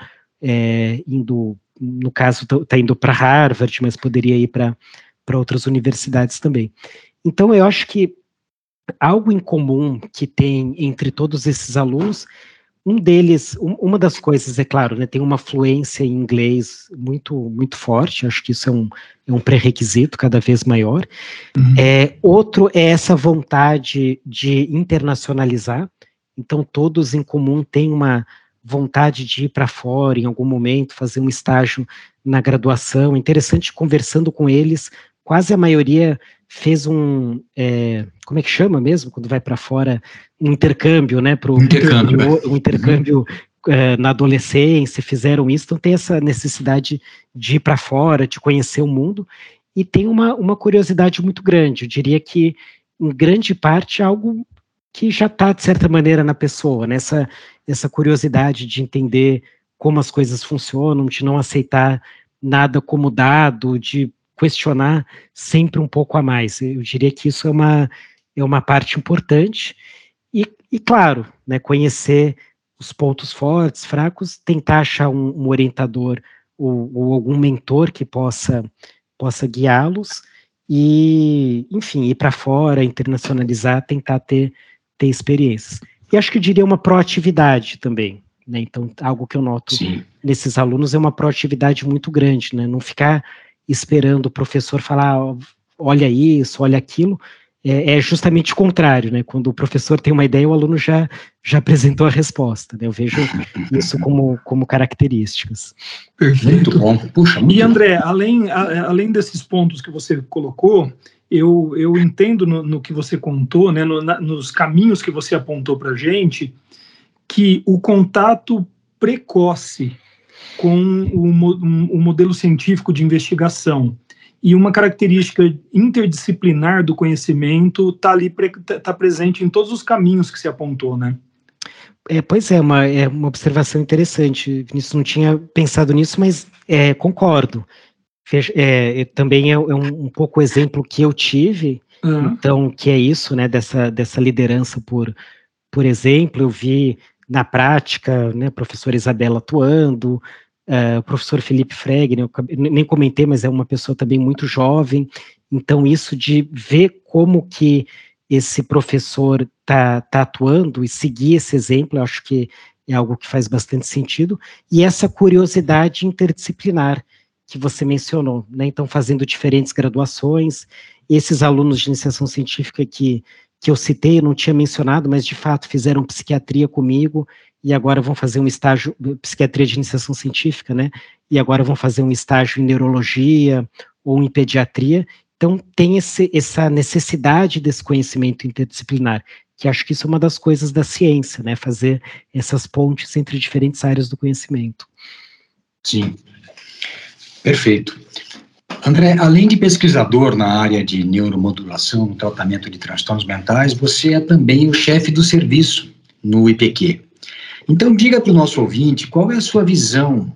S4: é, indo, no caso, está tá indo para Harvard, mas poderia ir para outras universidades também. Então, eu acho que algo em comum que tem entre todos esses alunos, um deles, um, uma das coisas, é claro, né, tem uma fluência em inglês muito, muito forte, acho que isso é um, é um pré-requisito cada vez maior. Uhum. É, outro é essa vontade de internacionalizar, então todos em comum têm uma vontade de ir para fora em algum momento, fazer um estágio na graduação. Interessante conversando com eles, quase a maioria fez um, é, como é que chama mesmo, quando vai para fora, um intercâmbio, né, pro, intercâmbio, um intercâmbio é, na adolescência, fizeram isso, então tem essa necessidade de ir para fora, de conhecer o mundo, e tem uma, uma curiosidade muito grande, eu diria que em grande parte é algo que já está, de certa maneira, na pessoa, nessa né? essa curiosidade de entender como as coisas funcionam, de não aceitar nada como dado, de questionar sempre um pouco a mais. Eu diria que isso é uma, é uma parte importante. E, e claro, né, conhecer os pontos fortes, fracos, tentar achar um, um orientador ou, ou, algum mentor que possa, possa guiá-los e, enfim, ir para fora, internacionalizar, tentar ter, ter experiências. E acho que eu diria uma proatividade também. Né? Então, algo que eu noto Sim. nesses alunos é uma proatividade muito grande, né? não ficar esperando o professor falar, olha isso, olha aquilo, é, é, justamente o contrário, né? Quando o professor tem uma ideia, o aluno já, já apresentou a resposta. Né? Eu vejo isso como, como características.
S2: Perfeito. Muito bom. Puxa, muito e André, além, a, além desses pontos que você colocou, eu, eu entendo no, no que você contou, né, no, na, nos caminhos que você apontou para a gente, que o contato precoce com o, o modelo científico de investigação e uma característica interdisciplinar do conhecimento está ali tá presente em todos os caminhos que se apontou, né?
S4: É, pois é, uma, é uma observação interessante. Vinícius não tinha pensado nisso, mas é, concordo. É, também é, é um, um, pouco o exemplo que eu tive, uhum. então, que é isso, né, dessa, dessa liderança por, por exemplo, eu vi na prática, né, a professora Isabela atuando, uh, o professor Felipe Freg, né, eu nem comentei, mas é uma pessoa também muito jovem, então isso de ver como que esse professor está tá atuando e seguir esse exemplo, eu acho que é algo que faz bastante sentido, e essa curiosidade interdisciplinar que você mencionou, né, então fazendo diferentes graduações, esses alunos de iniciação científica que, que eu citei, eu não tinha mencionado, mas de fato fizeram psiquiatria comigo, e agora vão fazer um estágio, psiquiatria de iniciação científica, né? E agora vão fazer um estágio em neurologia ou em pediatria. Então, tem esse, essa necessidade desse conhecimento interdisciplinar, que acho que isso é uma das coisas da ciência, né? Fazer essas pontes entre diferentes áreas do conhecimento.
S3: Sim, perfeito. André, além de pesquisador na área de neuromodulação no tratamento de transtornos mentais, você é também o chefe do serviço no IPQ. Então, diga para o nosso ouvinte qual é a sua visão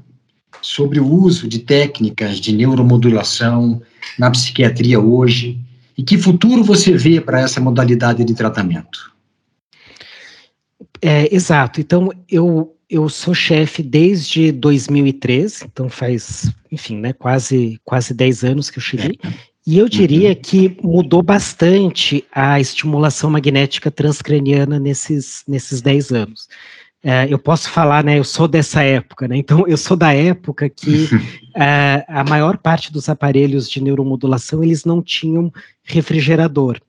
S3: sobre o uso de técnicas de neuromodulação na psiquiatria hoje e que futuro você vê para essa modalidade de tratamento.
S4: É, exato. Então, eu, eu sou chefe desde 2013, então faz, enfim, né, quase, quase 10 anos que eu cheguei. E eu diria uhum. que mudou bastante a estimulação magnética transcraniana nesses, nesses 10 anos é, eu posso falar, né? Eu sou dessa época, né? Então, eu sou da época que é, a maior parte dos aparelhos de neuromodulação eles não tinham refrigerador.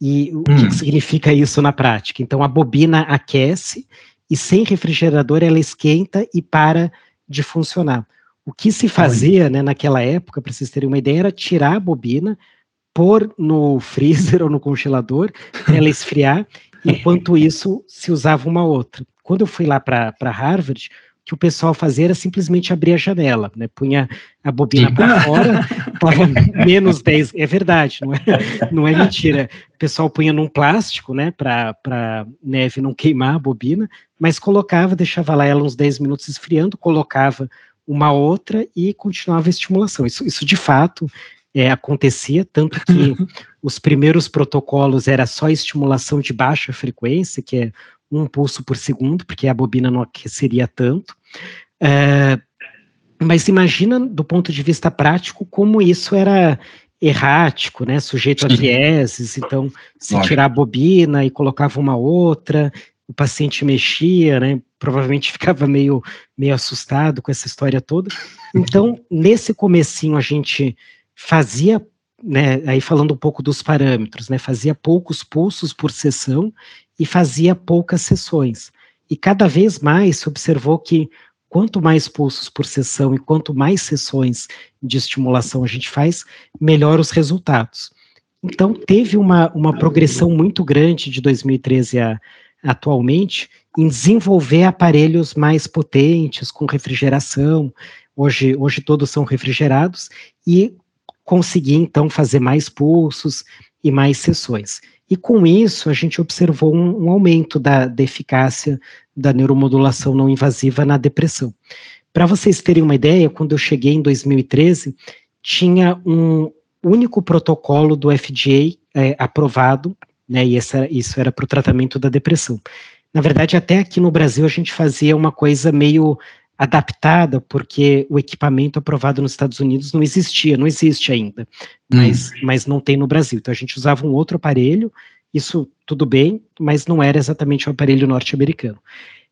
S4: E o hum. que, que significa isso na prática? Então, a bobina aquece e sem refrigerador ela esquenta e para de funcionar. O que se fazia né, naquela época, para vocês terem uma ideia, era tirar a bobina, pôr no freezer ou no congelador, ela esfriar, enquanto isso se usava uma outra. Quando eu fui lá para Harvard, o que o pessoal fazia era simplesmente abrir a janela, né? Punha a bobina para fora, estava menos 10. É verdade, não é, não é mentira. O pessoal punha num plástico, né? Para neve não queimar a bobina, mas colocava, deixava lá ela uns 10 minutos esfriando, colocava uma outra e continuava a estimulação. Isso, isso de fato é, acontecia, tanto que os primeiros protocolos era só estimulação de baixa frequência, que é um pulso por segundo, porque a bobina não aqueceria tanto. É, mas imagina, do ponto de vista prático, como isso era errático, né, sujeito a vieses, então se tirar a bobina e colocava uma outra, o paciente mexia, né, provavelmente ficava meio, meio assustado com essa história toda. Então, nesse comecinho a gente fazia, né, aí falando um pouco dos parâmetros, né, fazia poucos pulsos por sessão e fazia poucas sessões. E cada vez mais se observou que quanto mais pulsos por sessão e quanto mais sessões de estimulação a gente faz, melhor os resultados. Então, teve uma, uma progressão muito grande de 2013 a atualmente em desenvolver aparelhos mais potentes, com refrigeração. Hoje, hoje todos são refrigerados e conseguir, então, fazer mais pulsos e mais sessões. E com isso, a gente observou um, um aumento da, da eficácia da neuromodulação não invasiva na depressão. Para vocês terem uma ideia, quando eu cheguei em 2013, tinha um único protocolo do FDA é, aprovado, né, e essa, isso era para o tratamento da depressão. Na verdade, até aqui no Brasil a gente fazia uma coisa meio adaptada, porque o equipamento aprovado nos Estados Unidos não existia, não existe ainda, mas, hum. mas não tem no Brasil. Então a gente usava um outro aparelho, isso tudo bem, mas não era exatamente o aparelho norte-americano.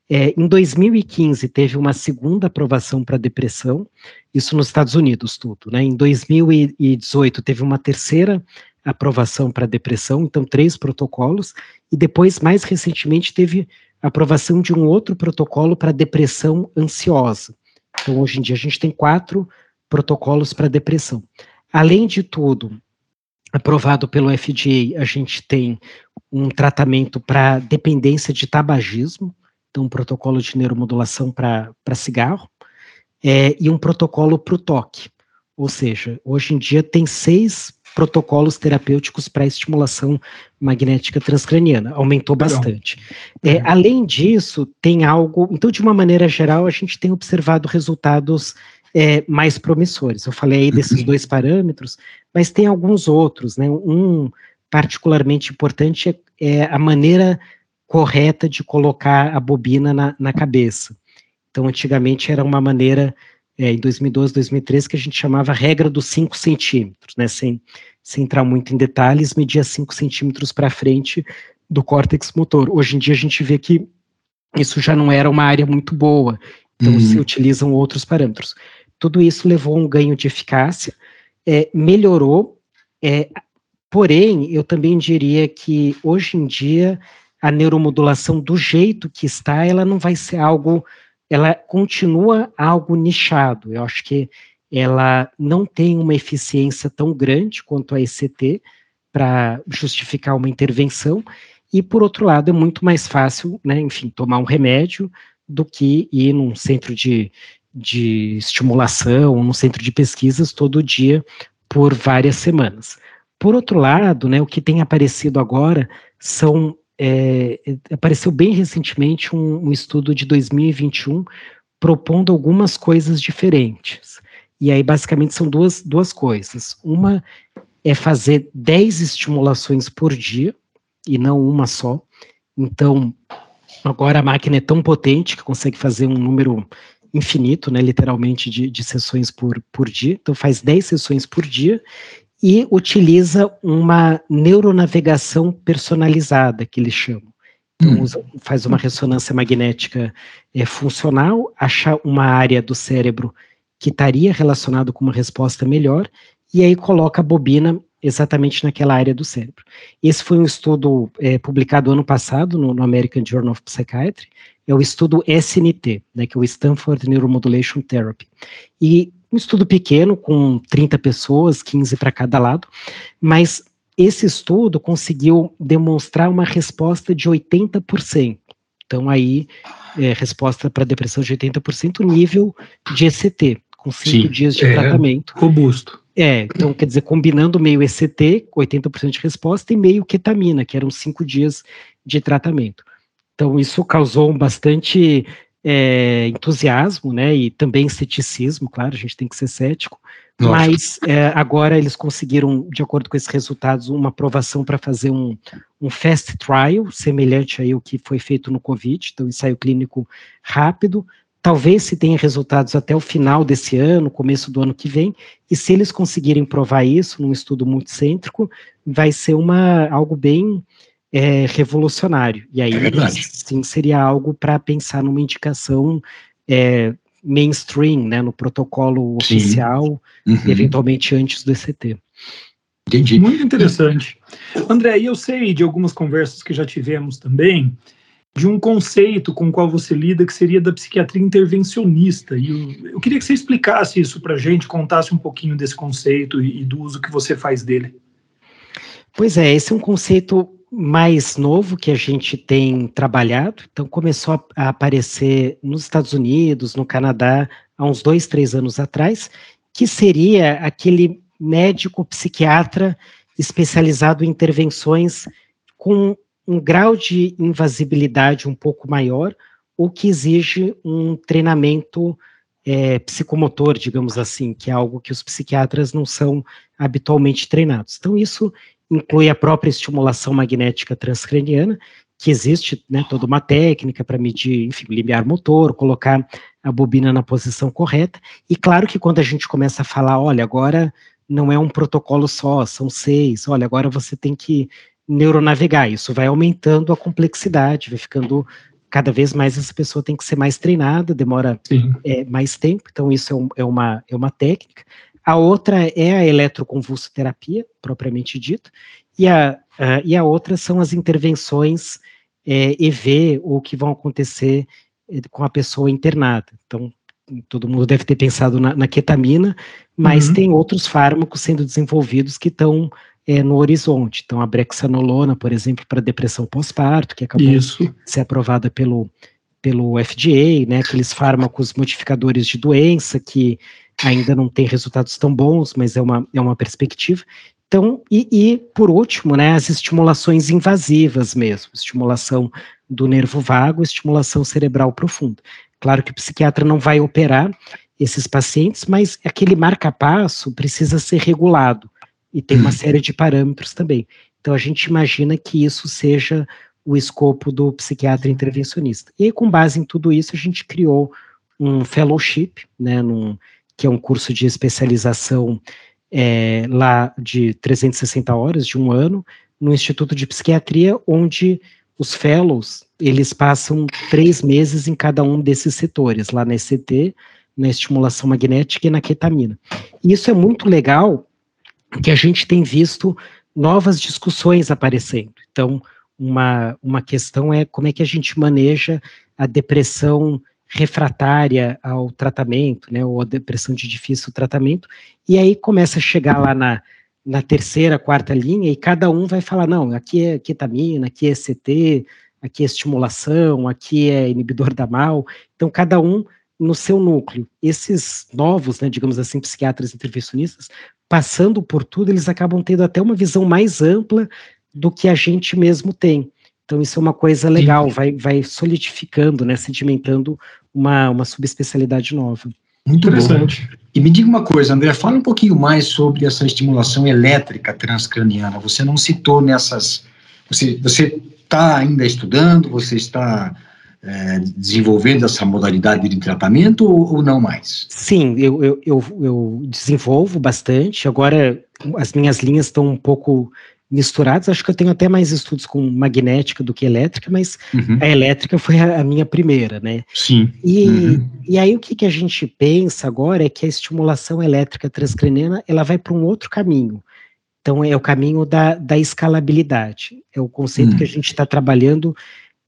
S4: É, em 2015 teve uma segunda aprovação para depressão, isso nos Estados Unidos tudo, né? Em 2018 teve uma terceira aprovação para depressão, então três protocolos, e depois, mais recentemente, teve aprovação de um outro protocolo para depressão ansiosa. Então, hoje em dia, a gente tem quatro protocolos para depressão. Além de tudo, aprovado pelo FDA, a gente tem um tratamento para dependência de tabagismo, então um protocolo de neuromodulação para cigarro, é, e um protocolo para o toque. Ou seja, hoje em dia tem seis protocolos terapêuticos para estimulação magnética transcraniana, aumentou bastante. É, além disso, tem algo, então de uma maneira geral, a gente tem observado resultados é, mais promissores. Eu falei aí desses dois parâmetros, mas tem alguns outros, né? Um particularmente importante é, é a maneira correta de colocar a bobina na, na cabeça. Então, antigamente era uma maneira é, em 2012, 2013, que a gente chamava regra dos 5 centímetros, né, sem, sem entrar muito em detalhes, media 5 centímetros para frente do córtex motor. Hoje em dia a gente vê que isso já não era uma área muito boa, então uhum. se utilizam outros parâmetros. Tudo isso levou a um ganho de eficácia, é, melhorou, é, porém, eu também diria que hoje em dia a neuromodulação do jeito que está, ela não vai ser algo ela continua algo nichado. Eu acho que ela não tem uma eficiência tão grande quanto a ECT para justificar uma intervenção, e por outro lado é muito mais fácil, né, enfim, tomar um remédio do que ir num centro de, de estimulação, num centro de pesquisas todo dia por várias semanas. Por outro lado, né, o que tem aparecido agora são é, apareceu bem recentemente um, um, estudo de 2021 propondo algumas coisas diferentes. E aí, basicamente, são duas, duas coisas. Uma é fazer 10 estimulações por dia, e não uma só. Então, agora a máquina é tão potente que consegue fazer um número infinito, né, literalmente, de, de sessões por, por dia. Então, faz 10 sessões por dia e utiliza uma neuronavegação personalizada, que eles chamam. Então, hum. usa, faz uma ressonância magnética é, funcional, acha uma área do cérebro que estaria relacionado com uma resposta melhor, e aí coloca a bobina exatamente naquela área do cérebro. Esse foi um estudo é, publicado ano passado no, no, American Journal of Psychiatry, é o estudo SNT, né, que é o Stanford Neuromodulation Therapy. E um estudo pequeno, com 30 pessoas, 15 para cada lado, mas esse estudo conseguiu demonstrar uma resposta de 80%. Então, aí, é, resposta para depressão de 80%, nível de ECT, com 5 dias de é tratamento.
S2: Robusto.
S4: É, então, quer dizer, combinando meio ECT, 80% de resposta, e meio ketamina, que eram 5 dias de tratamento. Então, isso causou bastante é, entusiasmo, né, e também ceticismo, claro, a gente tem que ser cético, mas é, agora eles conseguiram, de acordo com esses resultados, uma aprovação para fazer um, um fast trial, semelhante aí ao que foi feito no Covid, então ensaio clínico rápido, talvez se tenha resultados até o final desse ano, começo do ano que vem, e se eles conseguirem provar isso num estudo multicêntrico, vai ser uma, algo bem é, revolucionário. E aí, é sim, seria algo para pensar numa indicação é, mainstream, né, no protocolo sim. oficial, uhum. eventualmente antes do ECT.
S2: Entendi. Muito interessante. André, eu sei de algumas conversas que já tivemos também, de um conceito com o qual você lida, que seria da psiquiatria intervencionista. E eu, eu queria que você explicasse isso para a gente, contasse um pouquinho desse conceito e, e do uso que você faz dele.
S4: Pois é, esse é um conceito mais novo que a gente tem trabalhado, então começou a, aparecer nos Estados Unidos, no Canadá, há uns dois, três anos atrás, que seria aquele médico psiquiatra especializado em intervenções com um grau de invasibilidade um pouco maior, ou que exige um treinamento é, psicomotor, digamos assim, que é algo que os psiquiatras não são habitualmente treinados. Então, isso inclui a própria estimulação magnética transcraniana, que existe né, toda uma técnica para medir, enfim, limiar motor, colocar a bobina na posição correta. E claro que quando a gente começa a falar, olha, agora não é um protocolo só, são seis, olha, agora você tem que neuronavegar, isso vai aumentando a complexidade, vai ficando cada vez mais essa pessoa tem que ser mais treinada, demora é, mais tempo, então isso é, um, é, uma, é uma técnica. A outra é a eletroconvulsoterapia, propriamente dita, e a, a, e a outra são as intervenções é, EV, ou que vão acontecer é, com a pessoa internada. Então, todo mundo deve ter pensado na, na ketamina, mas uhum. tem outros fármacos sendo desenvolvidos que estão é, no horizonte. Então, a brexanolona, por exemplo, para depressão pós-parto, que acabou Isso. de ser aprovada pelo, pelo FDA, né, aqueles fármacos modificadores de doença que ainda não tem resultados tão bons, mas é uma, é uma perspectiva. Então, e, e, por último, né, as estimulações invasivas mesmo, estimulação do nervo vago, estimulação cerebral profunda. Claro que o psiquiatra não vai operar esses pacientes, mas aquele marca-passo precisa ser regulado e tem uma uhum. série de parâmetros também. Então a gente imagina que isso seja o escopo do psiquiatra intervencionista. E aí, com base em tudo isso, a gente criou um fellowship, né, num, que é um curso de especialização é, lá de 360 horas, de um ano, no Instituto de Psiquiatria, onde os fellows, eles passam três meses em cada um desses setores, lá na ECT, na estimulação magnética e na ketamina. E isso é muito legal, que a gente tem visto novas discussões aparecendo. Então, uma, uma questão é como é que a gente maneja a depressão refratária ao tratamento, né, ou a depressão de difícil tratamento, e aí começa a chegar lá na, na terceira, quarta linha, e cada um vai falar, não, aqui é ketamina, aqui é CT, aqui é estimulação, aqui é inibidor da mal, então cada um no seu núcleo. Esses novos, né, digamos assim, psiquiatras intervencionistas, passando por tudo, eles acabam tendo até uma visão mais ampla do que a gente mesmo tem. Então, isso é uma coisa legal, vai, vai solidificando, né, sedimentando uma, uma subespecialidade nova.
S3: Muito interessante. Bom. E me diga uma coisa, André, fala um pouquinho mais sobre essa estimulação elétrica transcraniana. Você não citou nessas. Você está ainda estudando? Você está é, desenvolvendo essa modalidade de tratamento ou, ou não mais?
S4: Sim, eu, eu, eu, eu, desenvolvo bastante. Agora as minhas linhas estão um pouco misturadas. Acho que eu tenho até mais estudos com magnética do que elétrica, mas uhum. a elétrica foi a, a, minha primeira, né?
S3: Sim.
S4: E, uhum. e aí o que, que a gente pensa agora é que a estimulação elétrica transcraniana ela vai para um outro caminho. Então é o caminho da, da escalabilidade. É o conceito uhum. que a gente está trabalhando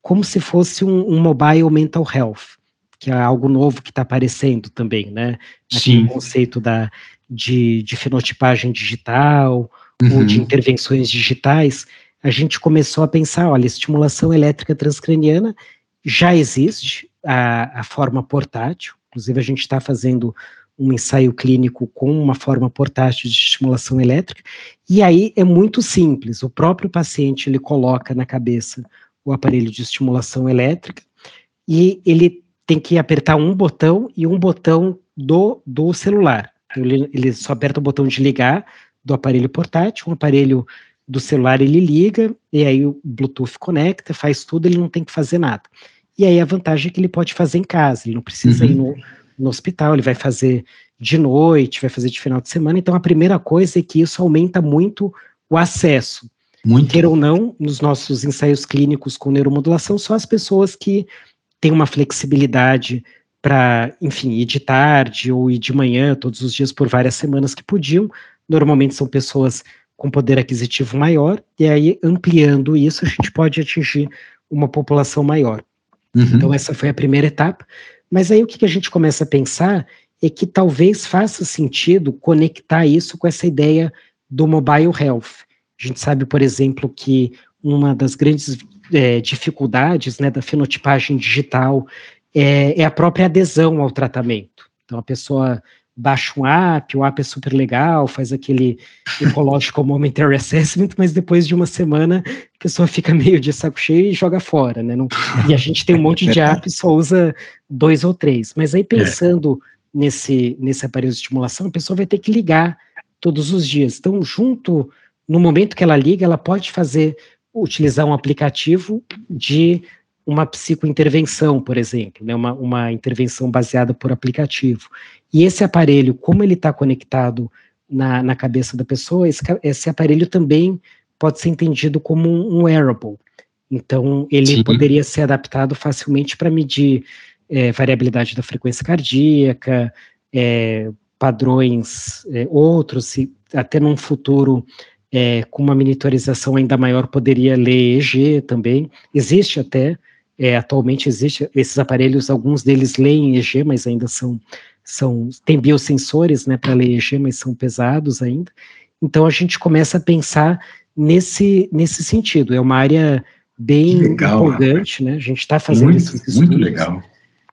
S4: como se fosse um, um, mobile mental health, que é algo novo que está aparecendo também, né? Aquele Sim. conceito da, de, de fenotipagem digital, uhum. ou de intervenções digitais, a gente começou a pensar, olha, estimulação elétrica transcraniana já existe, a, a forma portátil, inclusive a gente está fazendo um ensaio clínico com uma forma portátil de estimulação elétrica, e aí é muito simples, o próprio paciente ele coloca na cabeça o aparelho de estimulação elétrica e ele tem que apertar um botão e um botão do, do celular. Então, ele, ele só aperta o botão de ligar, do aparelho portátil, um aparelho do celular ele liga, e aí o Bluetooth conecta, faz tudo, ele não tem que fazer nada. E aí a vantagem é que ele pode fazer em casa, ele não precisa uhum. ir no, no hospital, ele vai fazer de noite, vai fazer de final de semana. Então a primeira coisa é que isso aumenta muito o acesso. Muito. Queira ou não, nos nossos ensaios clínicos com neuromodulação, só as pessoas que têm uma flexibilidade para, enfim, ir de tarde ou ir de manhã, todos os dias por várias semanas que podiam, Normalmente são pessoas com poder aquisitivo maior, e aí ampliando isso, a gente pode atingir uma população maior. Uhum. Então, essa foi a primeira etapa. Mas aí o que a gente começa a pensar é que talvez faça sentido conectar isso com essa ideia do mobile health. A gente sabe, por exemplo, que uma das grandes é, dificuldades né, da fenotipagem digital é, é, a própria adesão ao tratamento. Então, a pessoa baixa um app, o app é super legal, faz aquele Ecological Momentary Assessment, mas depois de uma semana a pessoa fica meio de saco cheio e joga fora, né? Não, e a gente tem um monte de apps, só usa dois ou três. Mas aí pensando nesse, nesse aparelho de estimulação, a pessoa vai ter que ligar todos os dias. Então, junto, no momento que ela liga, ela pode fazer, utilizar um aplicativo de uma psicointervenção, por exemplo, né, uma, uma intervenção baseada por aplicativo. E esse aparelho, como ele está conectado na, na cabeça da pessoa, esse, esse, aparelho também pode ser entendido como um, um wearable. Então, ele Sim. poderia ser adaptado facilmente para medir é, variabilidade da frequência cardíaca, é, padrões é, outros, se, até num futuro é, com uma monitorização ainda maior poderia ler EEG também. Existe até, é, atualmente existe esses aparelhos, alguns deles leem EEG, mas ainda são, são tem biosensores né, para ler EEG, mas são pesados ainda. Então a gente começa a pensar nesse, nesse sentido. É uma área bem legal, empolgante, né? A gente está fazendo
S3: muito, esses estudos. Muito legal.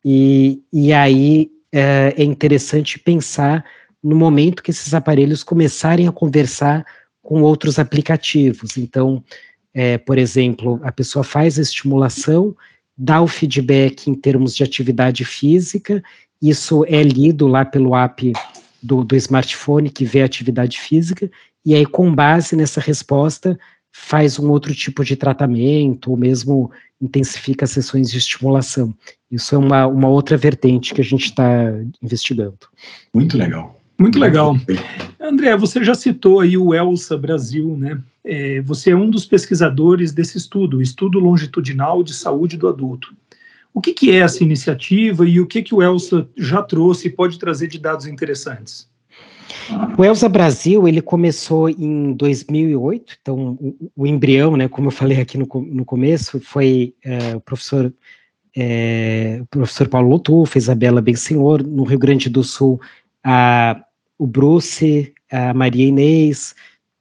S4: E, e aí é, é interessante pensar no momento que esses aparelhos começarem a conversar com outros aplicativos. Então, é, por exemplo, a pessoa faz a estimulação, dá o feedback em termos de atividade física, isso é lido lá pelo app do, do smartphone que vê a atividade física, e aí, com base nessa resposta, faz um outro tipo de tratamento, ou mesmo intensifica as sessões de estimulação. Isso é uma, uma outra vertente que a gente está investigando.
S3: Muito legal.
S2: Muito legal. André, você já citou aí o ELSA Brasil, né? É, você é um dos pesquisadores desse estudo, Estudo Longitudinal de Saúde do Adulto. O que, que é essa iniciativa e o que, que o ELSA já trouxe e pode trazer de dados interessantes?
S4: O Elsa Brasil, ele começou em 2008, então o, o embrião, né, como eu falei aqui no, no começo, foi é, o professor é, o professor Paulo Lotufo, Isabela Bensenhor, no Rio Grande do Sul, a, o Bruce, a Maria Inês,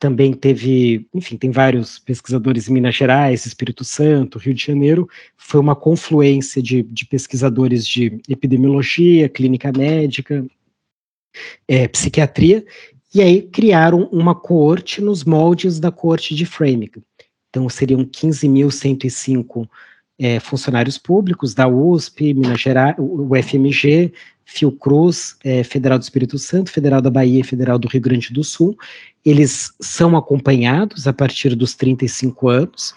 S4: também teve, enfim, tem vários pesquisadores em Minas Gerais, Espírito Santo, Rio de Janeiro, foi uma confluência de, de pesquisadores de epidemiologia, clínica médica, é, psiquiatria, e aí criaram uma coorte nos moldes da coorte de Framingham. Então, seriam 15.105 é, funcionários públicos da USP, Minas Gerais, o FMG, Fiocruz, é, Federal do Espírito Santo, Federal da Bahia e Federal do Rio Grande do Sul. Eles são acompanhados a partir dos 35 anos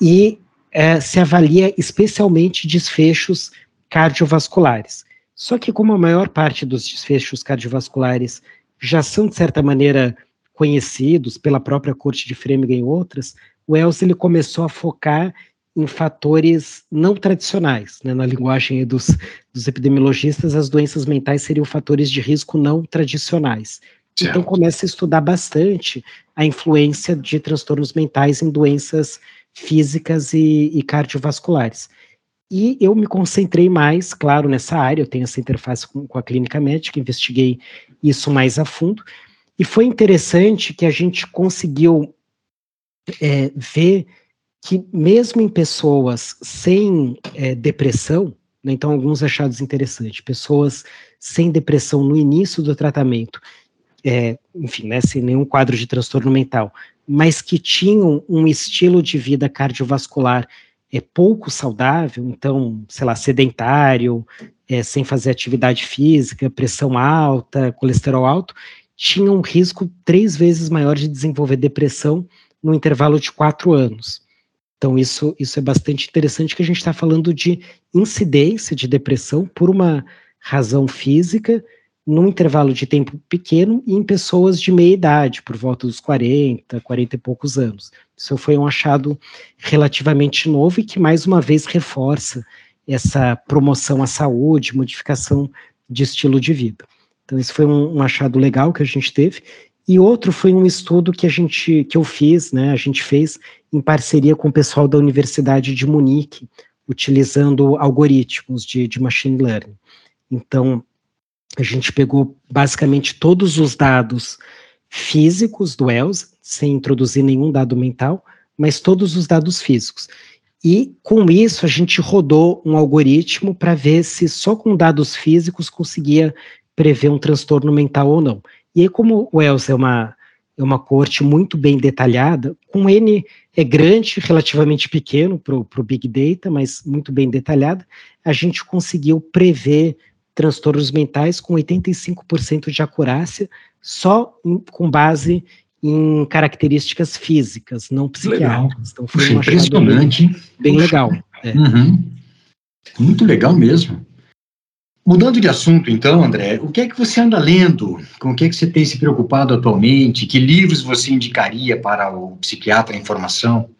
S4: e é, se avalia especialmente desfechos cardiovasculares. Só que como a maior parte dos desfechos cardiovasculares já são, de certa maneira, conhecidos pela própria corte de Framingham e outras, o Wells ele começou a focar em fatores não tradicionais. Né? Na linguagem dos, dos, epidemiologistas, as doenças mentais seriam fatores de risco não tradicionais. Então, certo. Então começa a estudar bastante a influência de transtornos mentais em doenças físicas e, e cardiovasculares. E eu me concentrei mais, claro, nessa área, eu tenho essa interface com, com a clínica médica, investiguei isso mais a fundo, e foi interessante que a gente conseguiu é, ver que mesmo em pessoas sem é, depressão, né, então alguns achados interessantes, pessoas sem depressão no início do tratamento, é, enfim, né, sem nenhum quadro de transtorno mental, mas que tinham um estilo de vida cardiovascular é pouco saudável, então, sei lá, sedentário, é, sem fazer atividade física, pressão alta, colesterol alto, tinha um risco três vezes maior de desenvolver depressão no intervalo de quatro anos. Então, isso, isso é bastante interessante, que a gente está falando de incidência de depressão por uma razão física, num intervalo de tempo pequeno e em pessoas de meia idade, por volta dos 40, 40 e poucos anos. Isso foi um achado relativamente novo e que, mais uma vez, reforça essa promoção à saúde, modificação de estilo de vida. Então, isso foi um, um achado legal que a gente teve. E outro foi um estudo que a gente, que eu fiz, né, a gente fez em parceria com o pessoal da Universidade de Munique, utilizando algoritmos de, de machine learning. Então, a gente pegou basicamente todos os dados físicos do ELSA, sem introduzir nenhum dado mental, mas todos os dados físicos. E com isso a gente rodou um algoritmo para ver se só com dados físicos conseguia prever um transtorno mental ou não. E aí, como o ELSA é uma, é uma corte muito bem detalhada, com N é grande, relativamente pequeno para o Big Data, mas muito bem detalhada, a gente conseguiu prever transtornos mentais com 85% de acurácia, só em, com base em características físicas, não psiquiátricas.
S3: Então foi um impressionante.
S4: Bem, bem legal.
S3: É. Uhum. Muito legal mesmo. Mudando de assunto, então, André, o que é que você anda lendo? Com o que é que você tem se preocupado atualmente? Que livros você indicaria para o psiquiatra em formação?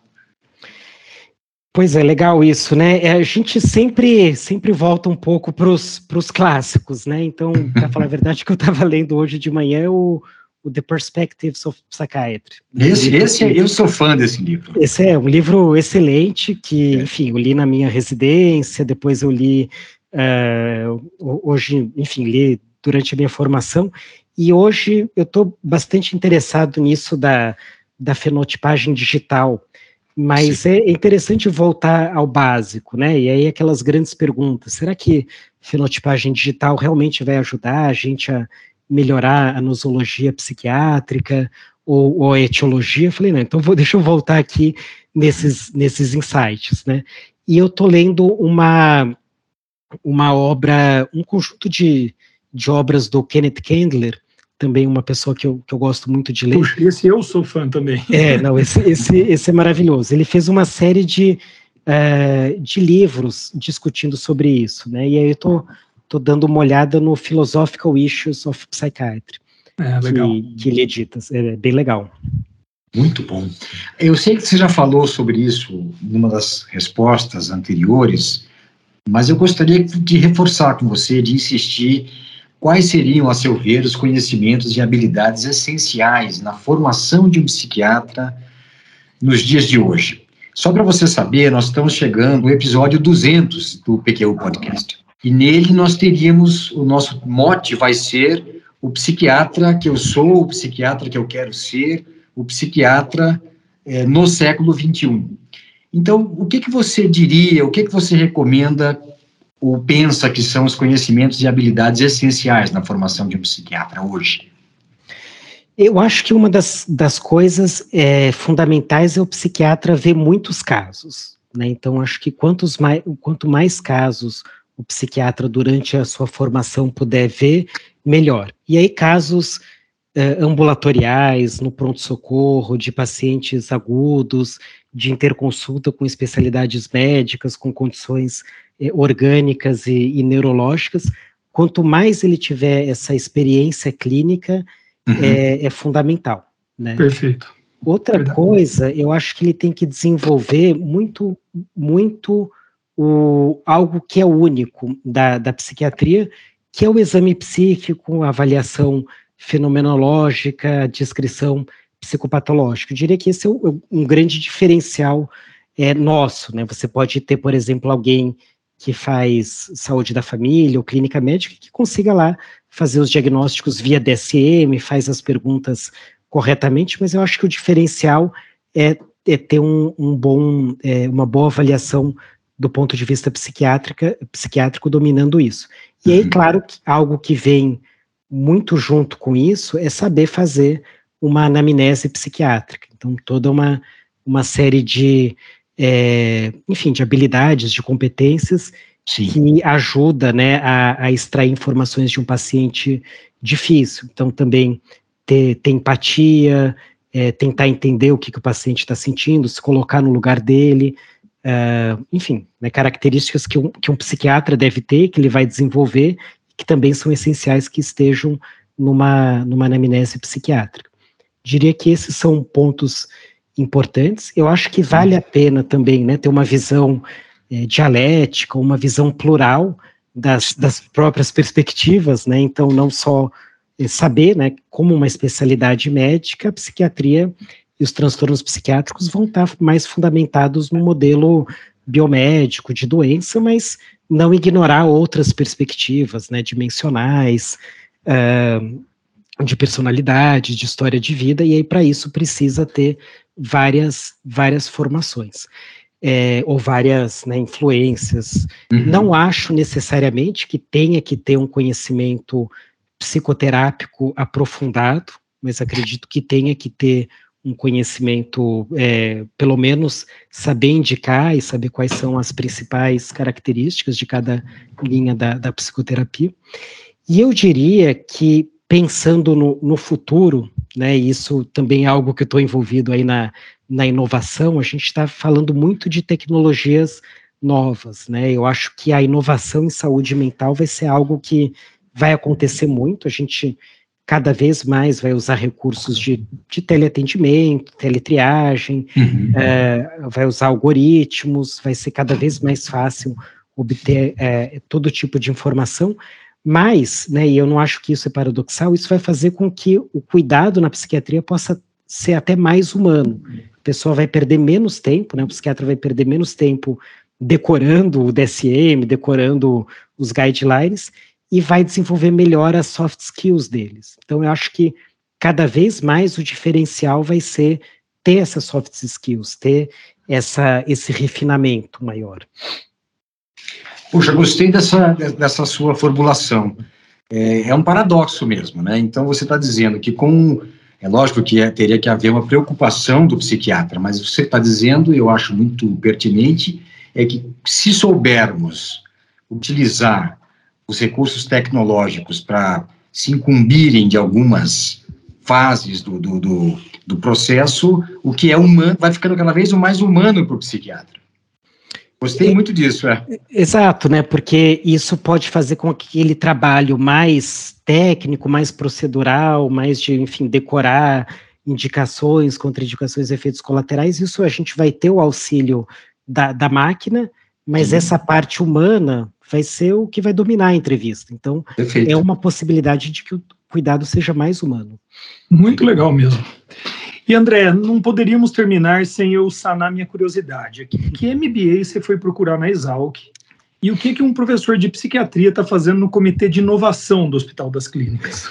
S4: Pois é, legal isso, né? É, a gente sempre, sempre volta um pouco para os clássicos, né? Então, para falar a verdade, o que eu estava lendo hoje de manhã é o, o The Perspectives of Psychiatry.
S3: Esse, esse eu sou fã desse livro.
S4: Esse é um livro excelente que, é. enfim, eu li na minha residência, depois eu li uh, hoje, enfim, li durante a minha formação, e hoje eu estou bastante interessado nisso da, da fenotipagem digital, mas Sim. é interessante voltar ao básico, né? E aí aquelas grandes perguntas: será que fenotipagem digital realmente vai ajudar a gente a melhorar a nosologia psiquiátrica ou, ou a etiologia? Eu falei, não, então vou, deixa eu voltar aqui nesses, nesses insights, né? E eu tô lendo uma, uma obra, um conjunto de, de obras do Kenneth Candler, também uma pessoa que eu, que eu gosto muito de ler. Puxa,
S2: esse eu sou fã também.
S4: É, não, esse, esse, esse é maravilhoso. Ele fez uma série de, uh, de livros discutindo sobre isso, né? E aí eu tô, tô dando uma olhada no Philosophical Issues of Psychiatry. É, legal. Que, que ele edita, é bem legal.
S3: Muito bom. Eu sei que você já falou sobre isso numa das respostas anteriores, mas eu gostaria de reforçar com você, de insistir Quais seriam, a seu ver, os conhecimentos e habilidades essenciais na formação de um psiquiatra nos dias de hoje? Só para você saber, nós estamos chegando ao episódio 200 do PQ Podcast. E nele nós teríamos, o nosso mote vai ser o psiquiatra que eu sou, o psiquiatra que eu quero ser, o psiquiatra é, no século 21. Então, o que, que você diria, o que, que você recomenda ou pensa que são os conhecimentos e habilidades essenciais na formação de um psiquiatra hoje?
S4: Eu acho que uma das, das coisas é, fundamentais é o psiquiatra ver muitos casos. Né? Então, acho que quantos mais, quanto mais casos o psiquiatra, durante a sua formação, puder ver, melhor. E aí, casos é, ambulatoriais, no pronto-socorro, de pacientes agudos, de interconsulta com especialidades médicas, com condições é, orgânicas e, e, neurológicas, quanto mais ele tiver essa experiência clínica, uhum. é, é, fundamental. Né?
S2: Perfeito.
S4: Outra Verdade. coisa, eu acho que ele tem que desenvolver muito, muito o, algo que é único da, da psiquiatria, que é o exame psíquico, a avaliação fenomenológica, a descrição psicopatológica. Eu diria que esse é um grande diferencial é, nosso, né? Você pode ter, por exemplo, alguém que faz saúde da família ou clínica médica, que consiga lá fazer os diagnósticos via DSM, faz as perguntas corretamente, mas eu acho que o diferencial é, é ter um, um bom, é, uma boa avaliação do ponto de vista psiquiátrica, psiquiátrico dominando isso. E aí, uhum. claro, algo que vem muito junto com isso é saber fazer uma anamnese psiquiátrica. Então, toda uma, uma série de é, enfim, de habilidades, de competências Sim. que ajuda né, a, a, extrair informações de um paciente difícil. Então, também ter, ter empatia, é, tentar entender o que, que o paciente está sentindo, se colocar no lugar dele, é, enfim, né, características que um, que um psiquiatra deve ter, que ele vai desenvolver, que também são essenciais que estejam numa, numa anamnese psiquiátrica. Diria que esses são pontos importantes. Eu acho que vale a pena também né, ter uma visão é, dialética, uma visão plural das, das próprias perspectivas, né? Então, não só é, saber, né, como uma especialidade médica, a psiquiatria e os transtornos psiquiátricos vão estar mais fundamentados no modelo biomédico de doença, mas não ignorar outras perspectivas, né, dimensionais, uh, de personalidade, de história de vida, e aí para isso precisa ter várias, várias formações. É, ou várias né, influências. Uhum. Não acho necessariamente que tenha que ter um conhecimento psicoterápico aprofundado, mas acredito que tenha que ter um conhecimento, é, pelo menos saber indicar e saber quais são as principais características de cada linha da, da psicoterapia. E eu diria que pensando no, no futuro, né, isso também é algo que eu estou envolvido aí na, na inovação, a gente está falando muito de tecnologias novas, né, eu acho que a inovação em saúde mental vai ser algo que vai acontecer muito, a gente cada vez mais vai usar recursos de, de teleatendimento, teletriagem, uhum. é, vai usar algoritmos, vai ser cada vez mais fácil obter é, todo tipo de informação, mas, né, e eu não acho que isso é paradoxal, isso vai fazer com que o cuidado na psiquiatria possa ser até mais humano. A pessoa vai perder menos tempo, né, o psiquiatra vai perder menos tempo decorando o DSM, decorando os guidelines, e vai desenvolver melhor as soft skills deles. Então, eu acho que cada vez mais o diferencial vai ser ter essas soft skills, ter essa, esse refinamento maior.
S3: Puxa, gostei dessa, dessa sua formulação. É, é um paradoxo mesmo, né? Então, você está dizendo que com. É lógico que é, teria que haver uma preocupação do psiquiatra, mas você está dizendo, eu acho muito pertinente, é que se soubermos utilizar os recursos tecnológicos para se incumbirem de algumas fases do, do, do, do, processo, o que é humano vai ficando cada vez mais humano para o psiquiatra. Gostei muito disso, é.
S4: Exato, né? Porque isso pode fazer com que aquele trabalho mais técnico, mais procedural, mais de, enfim, decorar indicações, contraindicações, efeitos colaterais, isso a gente vai ter o auxílio da, da máquina, mas Sim. essa parte humana vai ser o que vai dominar a entrevista. Então, Perfeito. é uma possibilidade de que o cuidado seja mais humano.
S2: Muito legal mesmo. E André, não poderíamos terminar sem eu sanar minha curiosidade aqui. Que MBA você foi procurar na Exalc? E o que, que um professor de psiquiatria está fazendo no comitê de inovação do Hospital das Clínicas?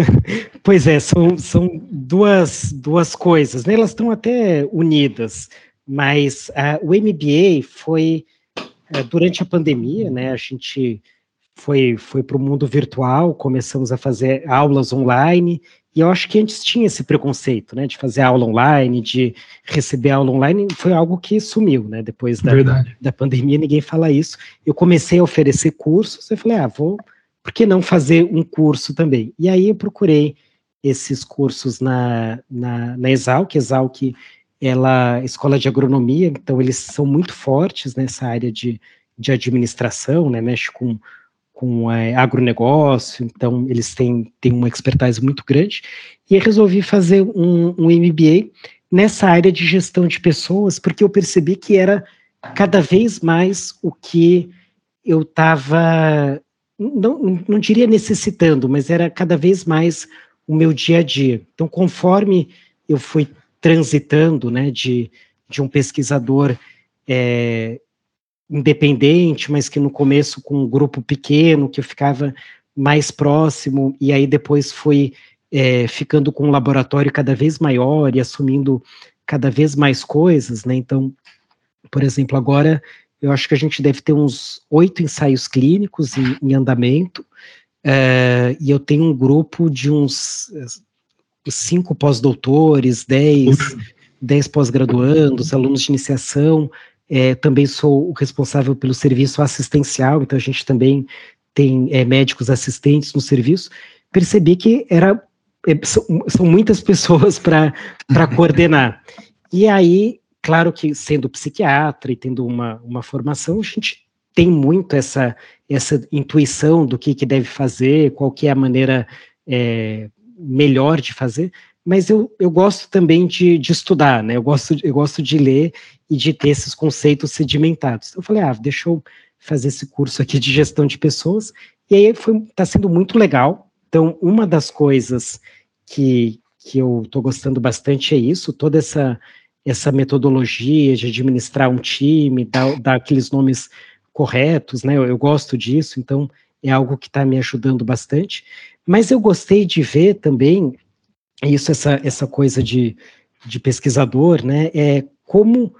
S4: pois é, são, são duas, duas coisas, né? elas estão até unidas, mas uh, o MBA foi é, durante a pandemia, né, a gente foi, foi para o mundo virtual, começamos a fazer aulas online, e eu acho que antes tinha esse preconceito, né, de fazer aula online, de receber aula online, foi algo que sumiu, né, depois da, da pandemia, ninguém fala isso. Eu comecei a oferecer cursos, eu falei, ah, vou, por que não fazer um curso também? E aí eu procurei esses cursos na, na, na Exalc, Exalc ela escola de agronomia, então eles são muito fortes nessa área de, de administração, né, mexe com, com é, agronegócio, então eles têm, têm uma expertise muito grande, e eu resolvi fazer um, um MBA nessa área de gestão de pessoas, porque eu percebi que era cada vez mais o que eu estava, não, não diria necessitando, mas era cada vez mais o meu dia a dia. Então, conforme eu fui transitando, né, de, de um pesquisador é, independente, mas que no começo com um grupo pequeno, que eu ficava mais próximo, e aí depois fui é, ficando com um laboratório cada vez maior e assumindo cada vez mais coisas, né, então, por exemplo, agora eu acho que a gente deve ter uns oito ensaios clínicos em, em andamento, é, e eu tenho um grupo de uns cinco pós-doutores, dez, dez pós-graduandos, alunos de iniciação. É, também sou o responsável pelo serviço assistencial, então a gente também tem é, médicos assistentes no serviço. Percebi que era é, são, são muitas pessoas para coordenar. E aí, claro que sendo psiquiatra e tendo uma, uma formação, a gente tem muito essa, essa intuição do que, que deve fazer, qual que é a maneira é, melhor de fazer, mas eu, eu gosto também de, de estudar, né? Eu gosto, eu gosto de ler e de ter esses conceitos sedimentados. Então eu falei, ah, deixa eu fazer esse curso aqui de gestão de pessoas, e aí está sendo muito legal. Então, uma das coisas que, que eu estou gostando bastante é isso, toda essa, essa metodologia de administrar um time, dar, dar aqueles nomes corretos, né? Eu, eu gosto disso, então é algo que está me ajudando bastante. Mas eu gostei de ver também, isso, essa, essa coisa de, de pesquisador, né, é como,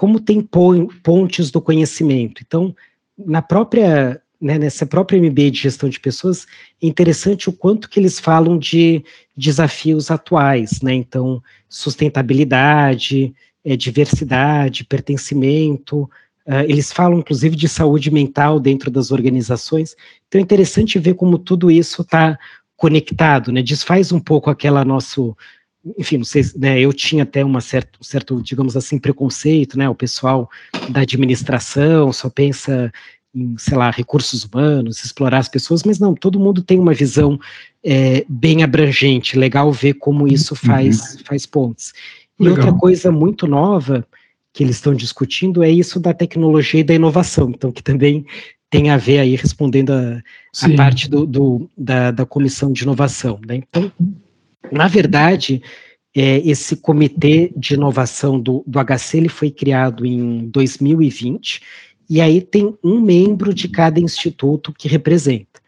S4: como tem pontes do conhecimento. Então, na própria, né, nessa própria MBA de gestão de pessoas, é interessante o quanto que eles falam de desafios atuais, né, então, sustentabilidade, é, diversidade, pertencimento, Uh, eles falam, inclusive, de saúde mental dentro das organizações. Então, é interessante ver como tudo isso está conectado, né? Desfaz um pouco aquela nosso, enfim, né? Eu tinha até uma certa, um certo, digamos assim, preconceito, né? O pessoal da administração só pensa em, sei lá, recursos humanos, explorar as pessoas, mas não, todo mundo tem uma visão é, bem abrangente, legal ver como isso faz, uhum. faz pontes. E legal. outra coisa muito nova que eles estão discutindo é isso da tecnologia e da inovação, então que também tem a ver aí, respondendo a, a parte do, do, da, da comissão de inovação. Né? Então, na verdade, é, esse comitê de inovação do, do HC ele foi criado em 2020, e aí tem um membro de cada instituto que representa.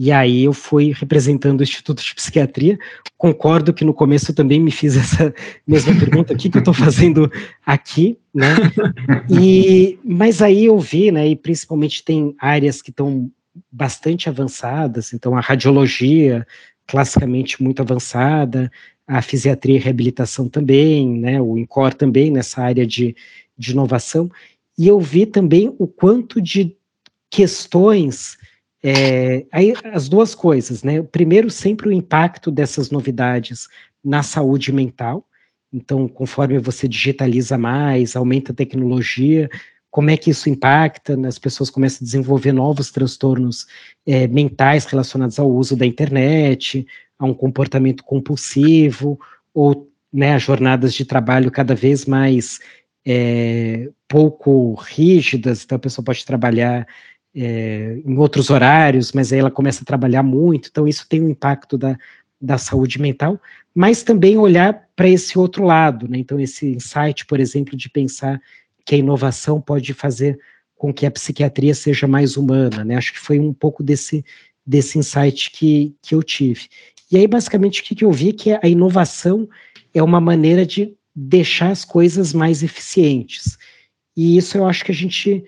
S4: E aí eu fui representando o Instituto de Psiquiatria. Concordo que no começo também me fiz essa mesma pergunta, o que, que eu estou fazendo aqui, né? E, mas aí eu vi, né, e principalmente tem áreas que estão bastante avançadas, então a radiologia, classicamente muito avançada, a fisiatria e reabilitação também, né, o INCOR também nessa área de, de inovação, e eu vi também o quanto de questões, é, aí as duas coisas, né, primeiro sempre o impacto dessas novidades na saúde mental, então conforme você digitaliza mais, aumenta a tecnologia, como é que isso impacta, né, as pessoas começam a desenvolver novos transtornos é, mentais relacionados ao uso da internet, a um comportamento compulsivo, ou né, a jornadas de trabalho cada vez mais é, pouco rígidas, então a pessoa pode trabalhar é, em outros horários, mas aí ela começa a trabalhar muito, então isso tem um impacto da, da saúde mental, mas também olhar para esse outro lado, né? Então, esse insight, por exemplo, de pensar que a inovação pode fazer com que a psiquiatria seja mais humana, né? Acho que foi um pouco desse, desse insight que, que eu tive. E aí, basicamente, o que, que eu vi é que a inovação é uma maneira de deixar as coisas mais eficientes. E isso eu acho que a gente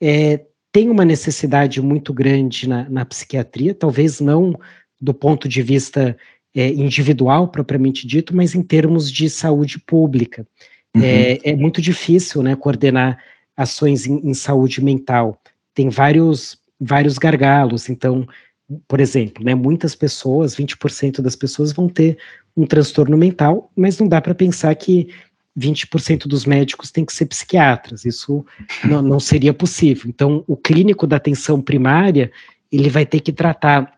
S4: é, tem uma necessidade muito grande na, na, psiquiatria, talvez não do ponto de vista é, individual, propriamente dito, mas em termos de saúde pública. Uhum. É, é, muito difícil né, coordenar ações em, em saúde mental. Tem vários, vários gargalos, então por exemplo, né, muitas pessoas, 20% das pessoas vão ter um transtorno mental, mas não dá para pensar que 20% dos médicos têm que ser psiquiatras, isso não, não, seria possível. Então, o clínico da atenção primária, ele vai ter que tratar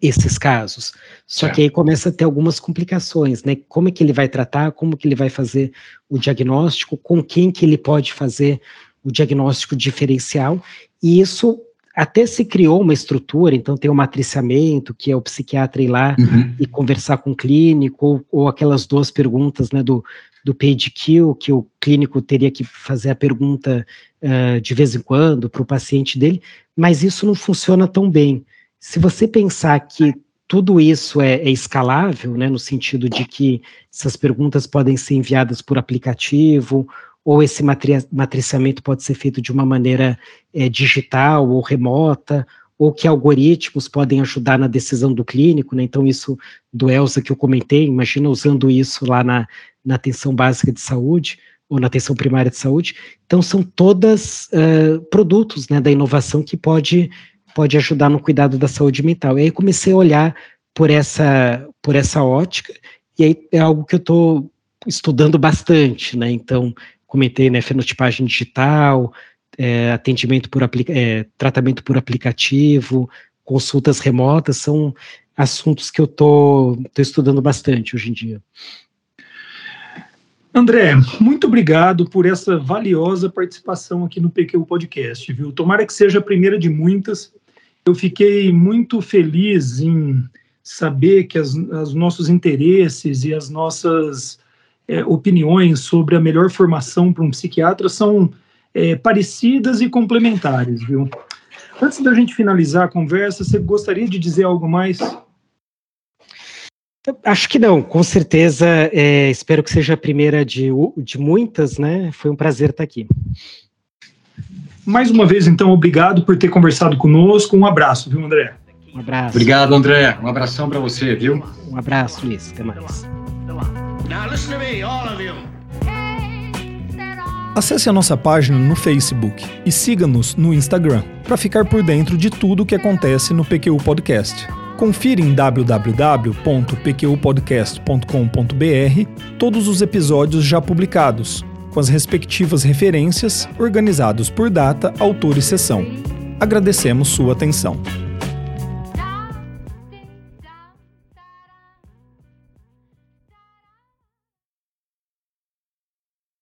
S4: esses casos. Só que aí começa a ter algumas complicações, né? Como é que ele vai tratar, como que ele vai fazer o diagnóstico, com quem que ele pode fazer o diagnóstico diferencial, e isso até se criou uma estrutura, então tem o matriciamento, que é o psiquiatra ir lá uhum. e conversar com o clínico, ou, ou, aquelas duas perguntas, né, do, do page kill, que o clínico teria que fazer a pergunta uh, de vez em quando para o paciente dele, mas isso não funciona tão bem. Se você pensar que tudo isso é, é, escalável, né, no sentido de que essas perguntas podem ser enviadas por aplicativo ou esse matri matriciamento pode ser feito de uma maneira é, digital ou remota, ou que algoritmos podem ajudar na decisão do clínico, né? Então, isso do Elsa que eu comentei, imagina usando isso lá na, na atenção básica de saúde, ou na atenção primária de saúde. Então, são todas uh, produtos né, da inovação que pode, pode ajudar no cuidado da saúde mental. E aí comecei a olhar por essa, por essa ótica, e aí é algo que eu estou estudando bastante, né? Então, comentei, né, fenotipagem digital, é, atendimento por é, tratamento por aplicativo, consultas remotas, são assuntos que eu tô estudando bastante hoje em dia.
S2: André, muito obrigado por essa valiosa participação aqui no PQ Podcast, viu? Tomara que seja a primeira de muitas. Eu fiquei muito feliz em saber que os nossos interesses e as nossas é, opiniões sobre a melhor formação para um psiquiatra são é, parecidas e complementares, viu? Antes da gente finalizar a conversa, você gostaria de dizer algo mais?
S4: Acho que não, com certeza. É, espero que seja a primeira de, de muitas, né? Foi um prazer estar aqui.
S2: Mais uma vez, então, obrigado por ter conversado conosco. Um abraço, viu, André?
S3: Um abraço. Obrigado, André. Um abração para você, viu?
S4: Um abraço, Luiz. Até mais. Now listen to me, all of you.
S5: Acesse a nossa página no Facebook e siga-nos no Instagram para ficar por dentro de tudo o que acontece no PQU Podcast. Confira em www.pqpodcast.com.br todos os episódios já publicados, com as respectivas referências, organizados por data, autor e sessão.
S2: Agradecemos sua atenção.